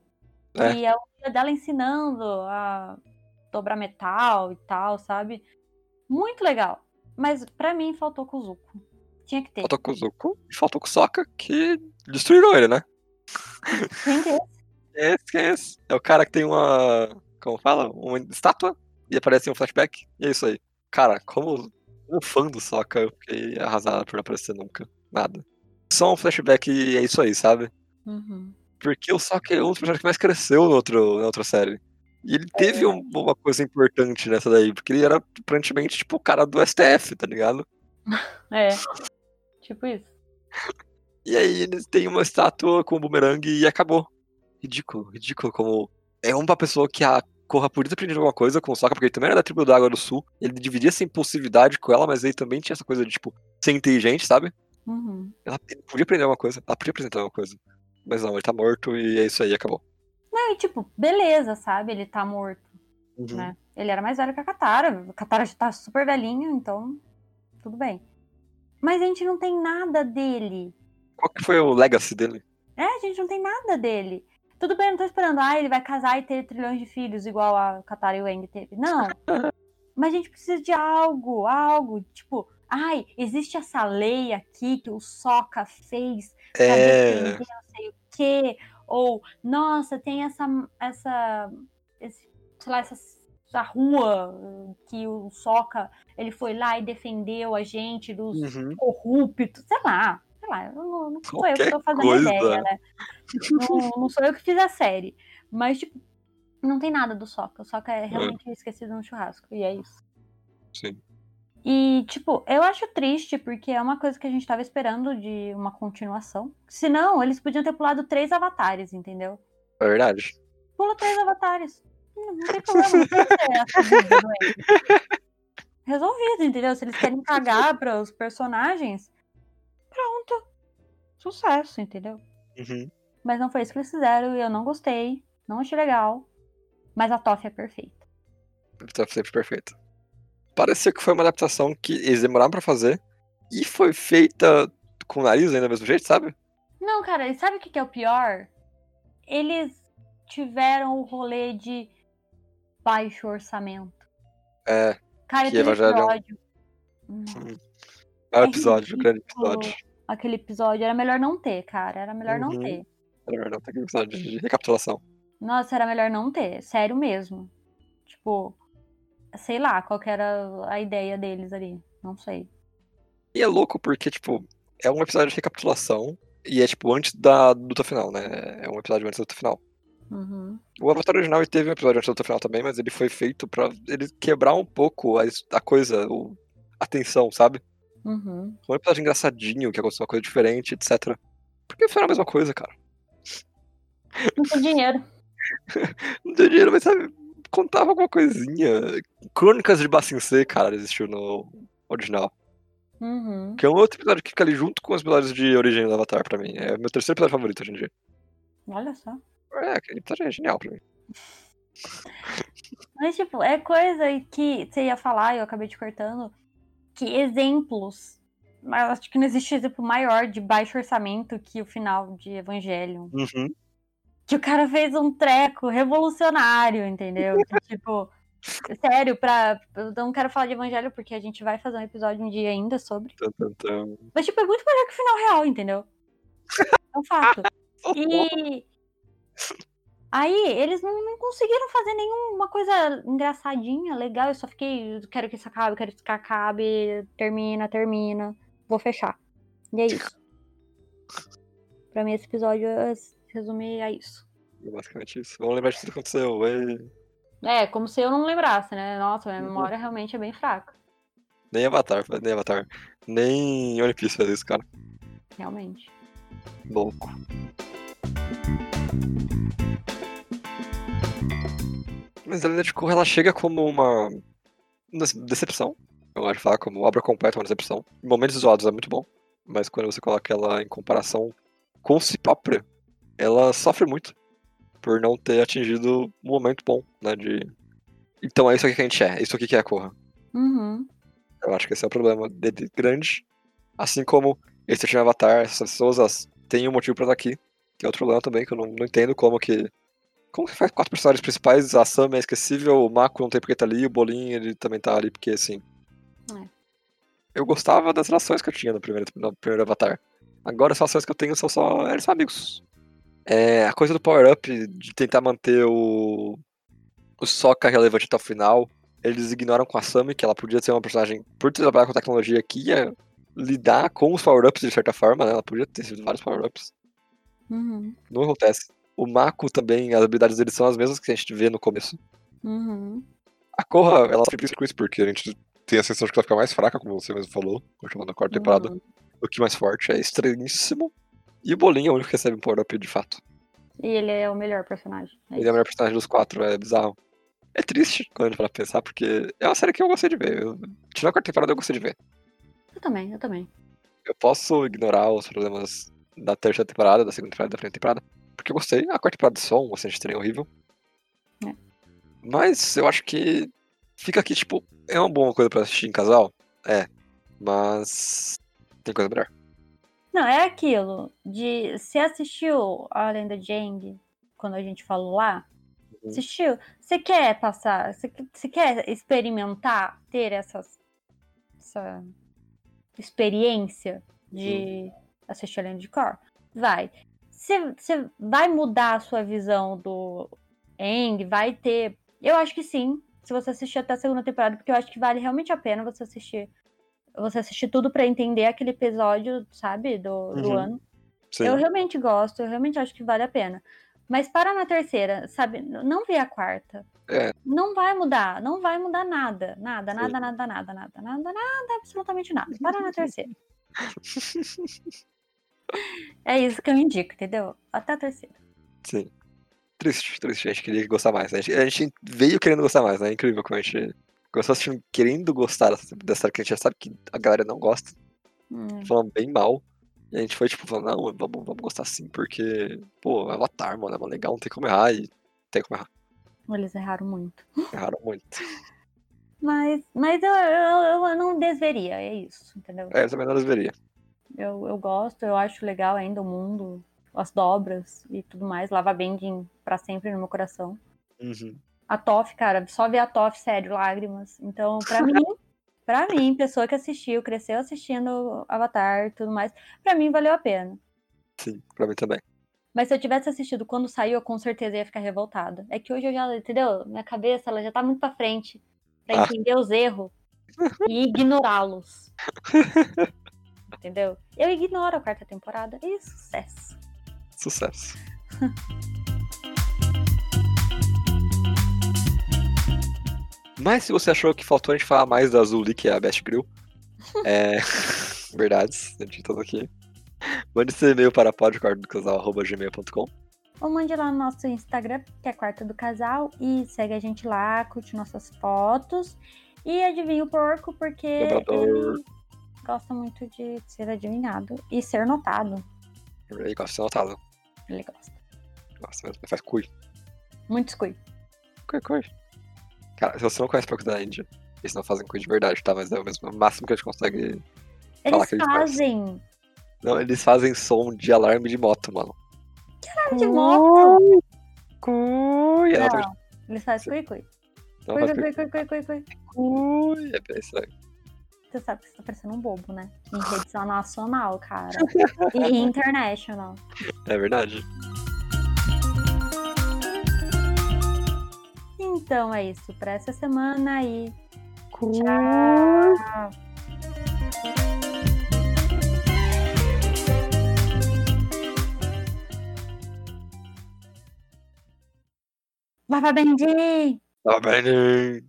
É. E é o filho dela ensinando a dobrar metal e tal, sabe? Muito legal. Mas pra mim faltou com o Zuko. Tinha que ter. Faltou com o Zuko e faltou Sokka, que destruíram ele, né? Tinha que ter. Esse, quem é esse? É o cara que tem uma. Como fala? Uma estátua e aparece um flashback. E é isso aí. Cara, como, como fã do Sokka, eu fiquei arrasado por não aparecer nunca. Nada. Só um flashback e é isso aí, sabe? Uhum. Porque o Sokka é um dos personagens que mais cresceu no outro, na outra série. E ele teve um- uma coisa importante nessa daí, porque ele era aparentemente tipo o cara do STF, tá ligado? É. Tipo isso. E aí eles têm uma estátua com um bumerangue e acabou. Ridículo, ridículo como. É uma pessoa que a Korra podia ter aprendido alguma coisa com o Sokka, porque ele também era da tribo da Água do Sul. Ele dividia essa impulsividade com ela, mas ele também tinha essa coisa de, tipo, ser inteligente, sabe? Uhum. Ela podia aprender alguma coisa, ela podia apresentar alguma coisa. Mas não, ele tá morto e é isso aí, acabou. Não, e tipo, beleza, sabe? Ele tá morto, Uhum. né? Ele era mais velho que a Katara. A Katara já tá super velhinha, então tudo bem. Mas a gente não tem nada dele. Qual que foi o legacy dele? É, a gente não tem nada dele. Tudo bem, eu não tô esperando, ah, ele vai casar e ter trilhões de filhos, igual a Katara e o Aang teve. Não. Mas a gente precisa de algo, algo. Tipo, ai, existe essa lei aqui que o Sokka fez pra É. defender não sei o quê. Ou, nossa, tem essa, essa, esse, sei lá, essa, essa rua uh, que o Sokka, ele foi lá e defendeu a gente dos Uhum. corruptos, sei lá, sei lá, não, não sou eu que Qualquer tô fazendo coisa. ideia, né? Não, não sou eu que fiz a série. Mas, tipo, não tem nada do Sokka. O Sokka é realmente esquecido no churrasco. E é isso. Sim. E, tipo, eu acho triste, porque é uma coisa que a gente tava esperando de uma continuação. Senão, eles podiam ter pulado três avatares, entendeu? É verdade. Pula três avatares. Não, não tem problema, não. Resolvido, entendeu? Se eles querem cagar para os personagens, pronto. Sucesso, entendeu? Uhum. Mas não foi isso que eles fizeram e eu não gostei. Não achei legal. Mas a Toff é perfeita. Tá sempre perfeito. Parecia que foi uma adaptação que eles demoraram pra fazer e foi feita com o nariz ainda do mesmo jeito, sabe? Não, cara, e sabe o que, que é o pior? Eles tiveram o rolê de baixo orçamento. É, Cara, Que episódio. Hum, é o episódio, o grande episódio. Aquele episódio era melhor não ter, cara. Era melhor não Uhum. ter. Era verdade, aquele episódio de recapitulação. Nossa, era melhor não ter. Sério mesmo. Tipo, sei lá qual que era a ideia deles ali. Não sei. E é louco porque, tipo, é um episódio de recapitulação e é, tipo, antes da luta final, né? É um episódio antes da luta final. Uhum. O Avatar original teve um episódio antes da luta final também, mas ele foi feito pra ele quebrar um pouco a, a coisa, o, a tensão, sabe? Uhum. Um episódio engraçadinho, que aconteceu uma coisa diferente, etc. Porque foi a mesma coisa, cara. Não tem dinheiro. Não deu dinheiro, mas sabe, contava alguma coisinha. Crônicas de Bassin C, cara, existiu no original. Uhum. Que é um outro episódio que fica ali junto com os episódios de origem do Avatar pra mim. É meu terceiro episódio favorito hoje em dia. Olha só. É, aquele episódio é genial pra mim. Mas, tipo, é coisa que você ia falar eu acabei te cortando. Que exemplos. Mas acho que não existe exemplo maior de baixo orçamento que o final de Evangelion. Uhum. Que o cara fez um treco revolucionário, entendeu? Que, tipo, sério, pra. Eu não quero falar de Evangelho porque a gente vai fazer um episódio um dia ainda sobre. Mas, tipo, é muito melhor que o final real, entendeu? É um fato. E. Aí, eles não, não conseguiram fazer nenhuma coisa engraçadinha, legal. Eu só fiquei. Quero que isso acabe, quero que isso acabe. Termina, termina. Vou fechar. E é isso. Pra mim, esse episódio é- resume a isso. É basicamente isso. Vamos lembrar de tudo que aconteceu. Ê. É, como se eu não lembrasse, né? Nossa, minha Uhum. memória realmente é bem fraca. Nem Avatar, nem Avatar. Nem One Piece faz isso, cara. Realmente. Louco. Mas a Lenda de Korra, ela chega como uma uma decepção. Eu gosto de falar como obra completa, uma decepção. Em momentos isolados é muito bom, mas quando você coloca ela em comparação com si própria, ela sofre muito por não ter atingido um momento bom, né, de... Então é isso aqui que a gente é, é isso aqui que é a Korra. Uhum. Eu acho que esse é o problema dele grande. Assim como esse time Avatar, essas pessoas têm um motivo pra estar aqui. Que é outro problema também, que eu não, não entendo como que. Como que faz quatro personagens principais, a Sam é esquecível, o Mako não tem porque tá ali, o Bolinho ele também tá ali porque assim. É. Eu gostava das relações que eu tinha no primeiro, no primeiro Avatar. Agora as relações que eu tenho são só. Eles são amigos. É, a coisa do power-up, de tentar manter o. o Sokka relevante até o final. Eles ignoram com a Sami, que ela podia ser uma personagem, por trabalhar com tecnologia, que ia lidar com os power-ups de certa forma, né? Ela podia ter sido vários power-ups. Uhum. Não acontece. O Mako também, as habilidades dele são as mesmas que a gente vê no começo. Uhum. A Korra, ela sofre com isso porque a gente tem a sensação de que ela fica mais fraca, como você mesmo falou, continuando a quarta temporada, Uhum. do que mais forte. É estranhíssimo. E o Bolinho é o único que recebe um power-up de fato. E ele é o melhor personagem. É Ele é o melhor personagem dos quatro, é bizarro. É triste quando a gente fala pra pensar, porque é uma série que eu gostei de ver. Eu, tirando a quarta temporada, eu gostei de ver. Eu também, eu também. Eu posso ignorar os problemas da terceira temporada, da segunda temporada, da primeira temporada, porque eu gostei. A quarta temporada só um bastante estranho horrível. É. Mas eu acho que fica aqui, tipo, é uma boa coisa pra assistir em casal. É. Mas tem coisa melhor. Não, é aquilo de. Você assistiu a Lenda de Aang quando a gente falou lá? Uhum. Assistiu? Você quer passar? Você que- você quer experimentar, ter essas, essa experiência de assistir a Lenda de Cor? Vai. Você você vai mudar a sua visão do Aang? Vai ter. Eu acho que sim. Se você assistir até a segunda temporada, porque eu acho que vale realmente a pena você assistir. Você assistir tudo pra entender aquele episódio, sabe, do, do Uhum. ano. Sim. Eu realmente gosto, eu realmente acho que vale a pena. Mas para na terceira, sabe? Não vê a quarta. É. Não vai mudar, não vai mudar nada. Nada, Sim. nada, nada, nada, nada, nada, nada, absolutamente nada. Para na terceira. É isso que eu indico, entendeu? Até a terceira. Sim. Triste, triste. A gente queria gostar mais. né? A gente, a gente veio querendo gostar mais, né? É incrível como a gente começou assistindo querendo gostar dessa, série que a gente já sabe que a galera não gosta, Hum, falando bem mal. E a gente foi tipo, falando, não, vamos, vamos gostar sim, porque, pô, é Avatar, mano, é legal, não tem como errar e tem como errar. eles erraram muito. Erraram muito. Mas, mas eu, eu, eu não desveria, é isso, entendeu? É, eu também não deveria. Eu, eu gosto, eu acho legal ainda o mundo, as dobras e tudo mais. Lava Bending pra sempre no meu coração. Uhum. A Toff, cara, só ver a Toff, sério, lágrimas. Então, pra mim, pra mim, pessoa que assistiu, cresceu assistindo Avatar e tudo mais, pra mim valeu a pena. Sim, pra mim também. Mas se eu tivesse assistido quando saiu, eu com certeza ia ficar revoltada. É que hoje eu já, entendeu? Minha cabeça, ela já tá muito pra frente pra Ah. entender os erros e ignorá-los. entendeu? Eu ignoro a quarta temporada e sucesso. Sucesso. Mas se você achou que faltou a gente falar mais da Azuli, que é a Best Grill, é. Verdades, a gente tá aqui. Mande seu e-mail para podcastdocasal.gmail.com. Ou mande lá no nosso Instagram, que é Quarta do Casal, e segue a gente lá, curte nossas fotos. E adivinha o porco, porque Dobrador. ele gosta muito de ser adivinhado e ser notado. Ele gosta de ser notado. Ele gosta. Gosta mesmo. Ele faz cui. Muito squid. Cui, cui. Cara, se você não conhece porco da Índia, eles não fazem cui de verdade, tá? Mas é o mesmo, o máximo que a gente consegue. Eles que ele faz. fazem Não, eles fazem som de alarme de moto, mano. de moto. Cui. É, Não, eles fazem cui cui. não, Cui cui cui. cui cui cui cui. É bem estranho. Você sabe que você tá parecendo um bobo, né? Em rede nacional, cara. E international. É verdade. Então é isso pra essa semana e Cui. tchau. Vai, vai, Bendy! Tá bem.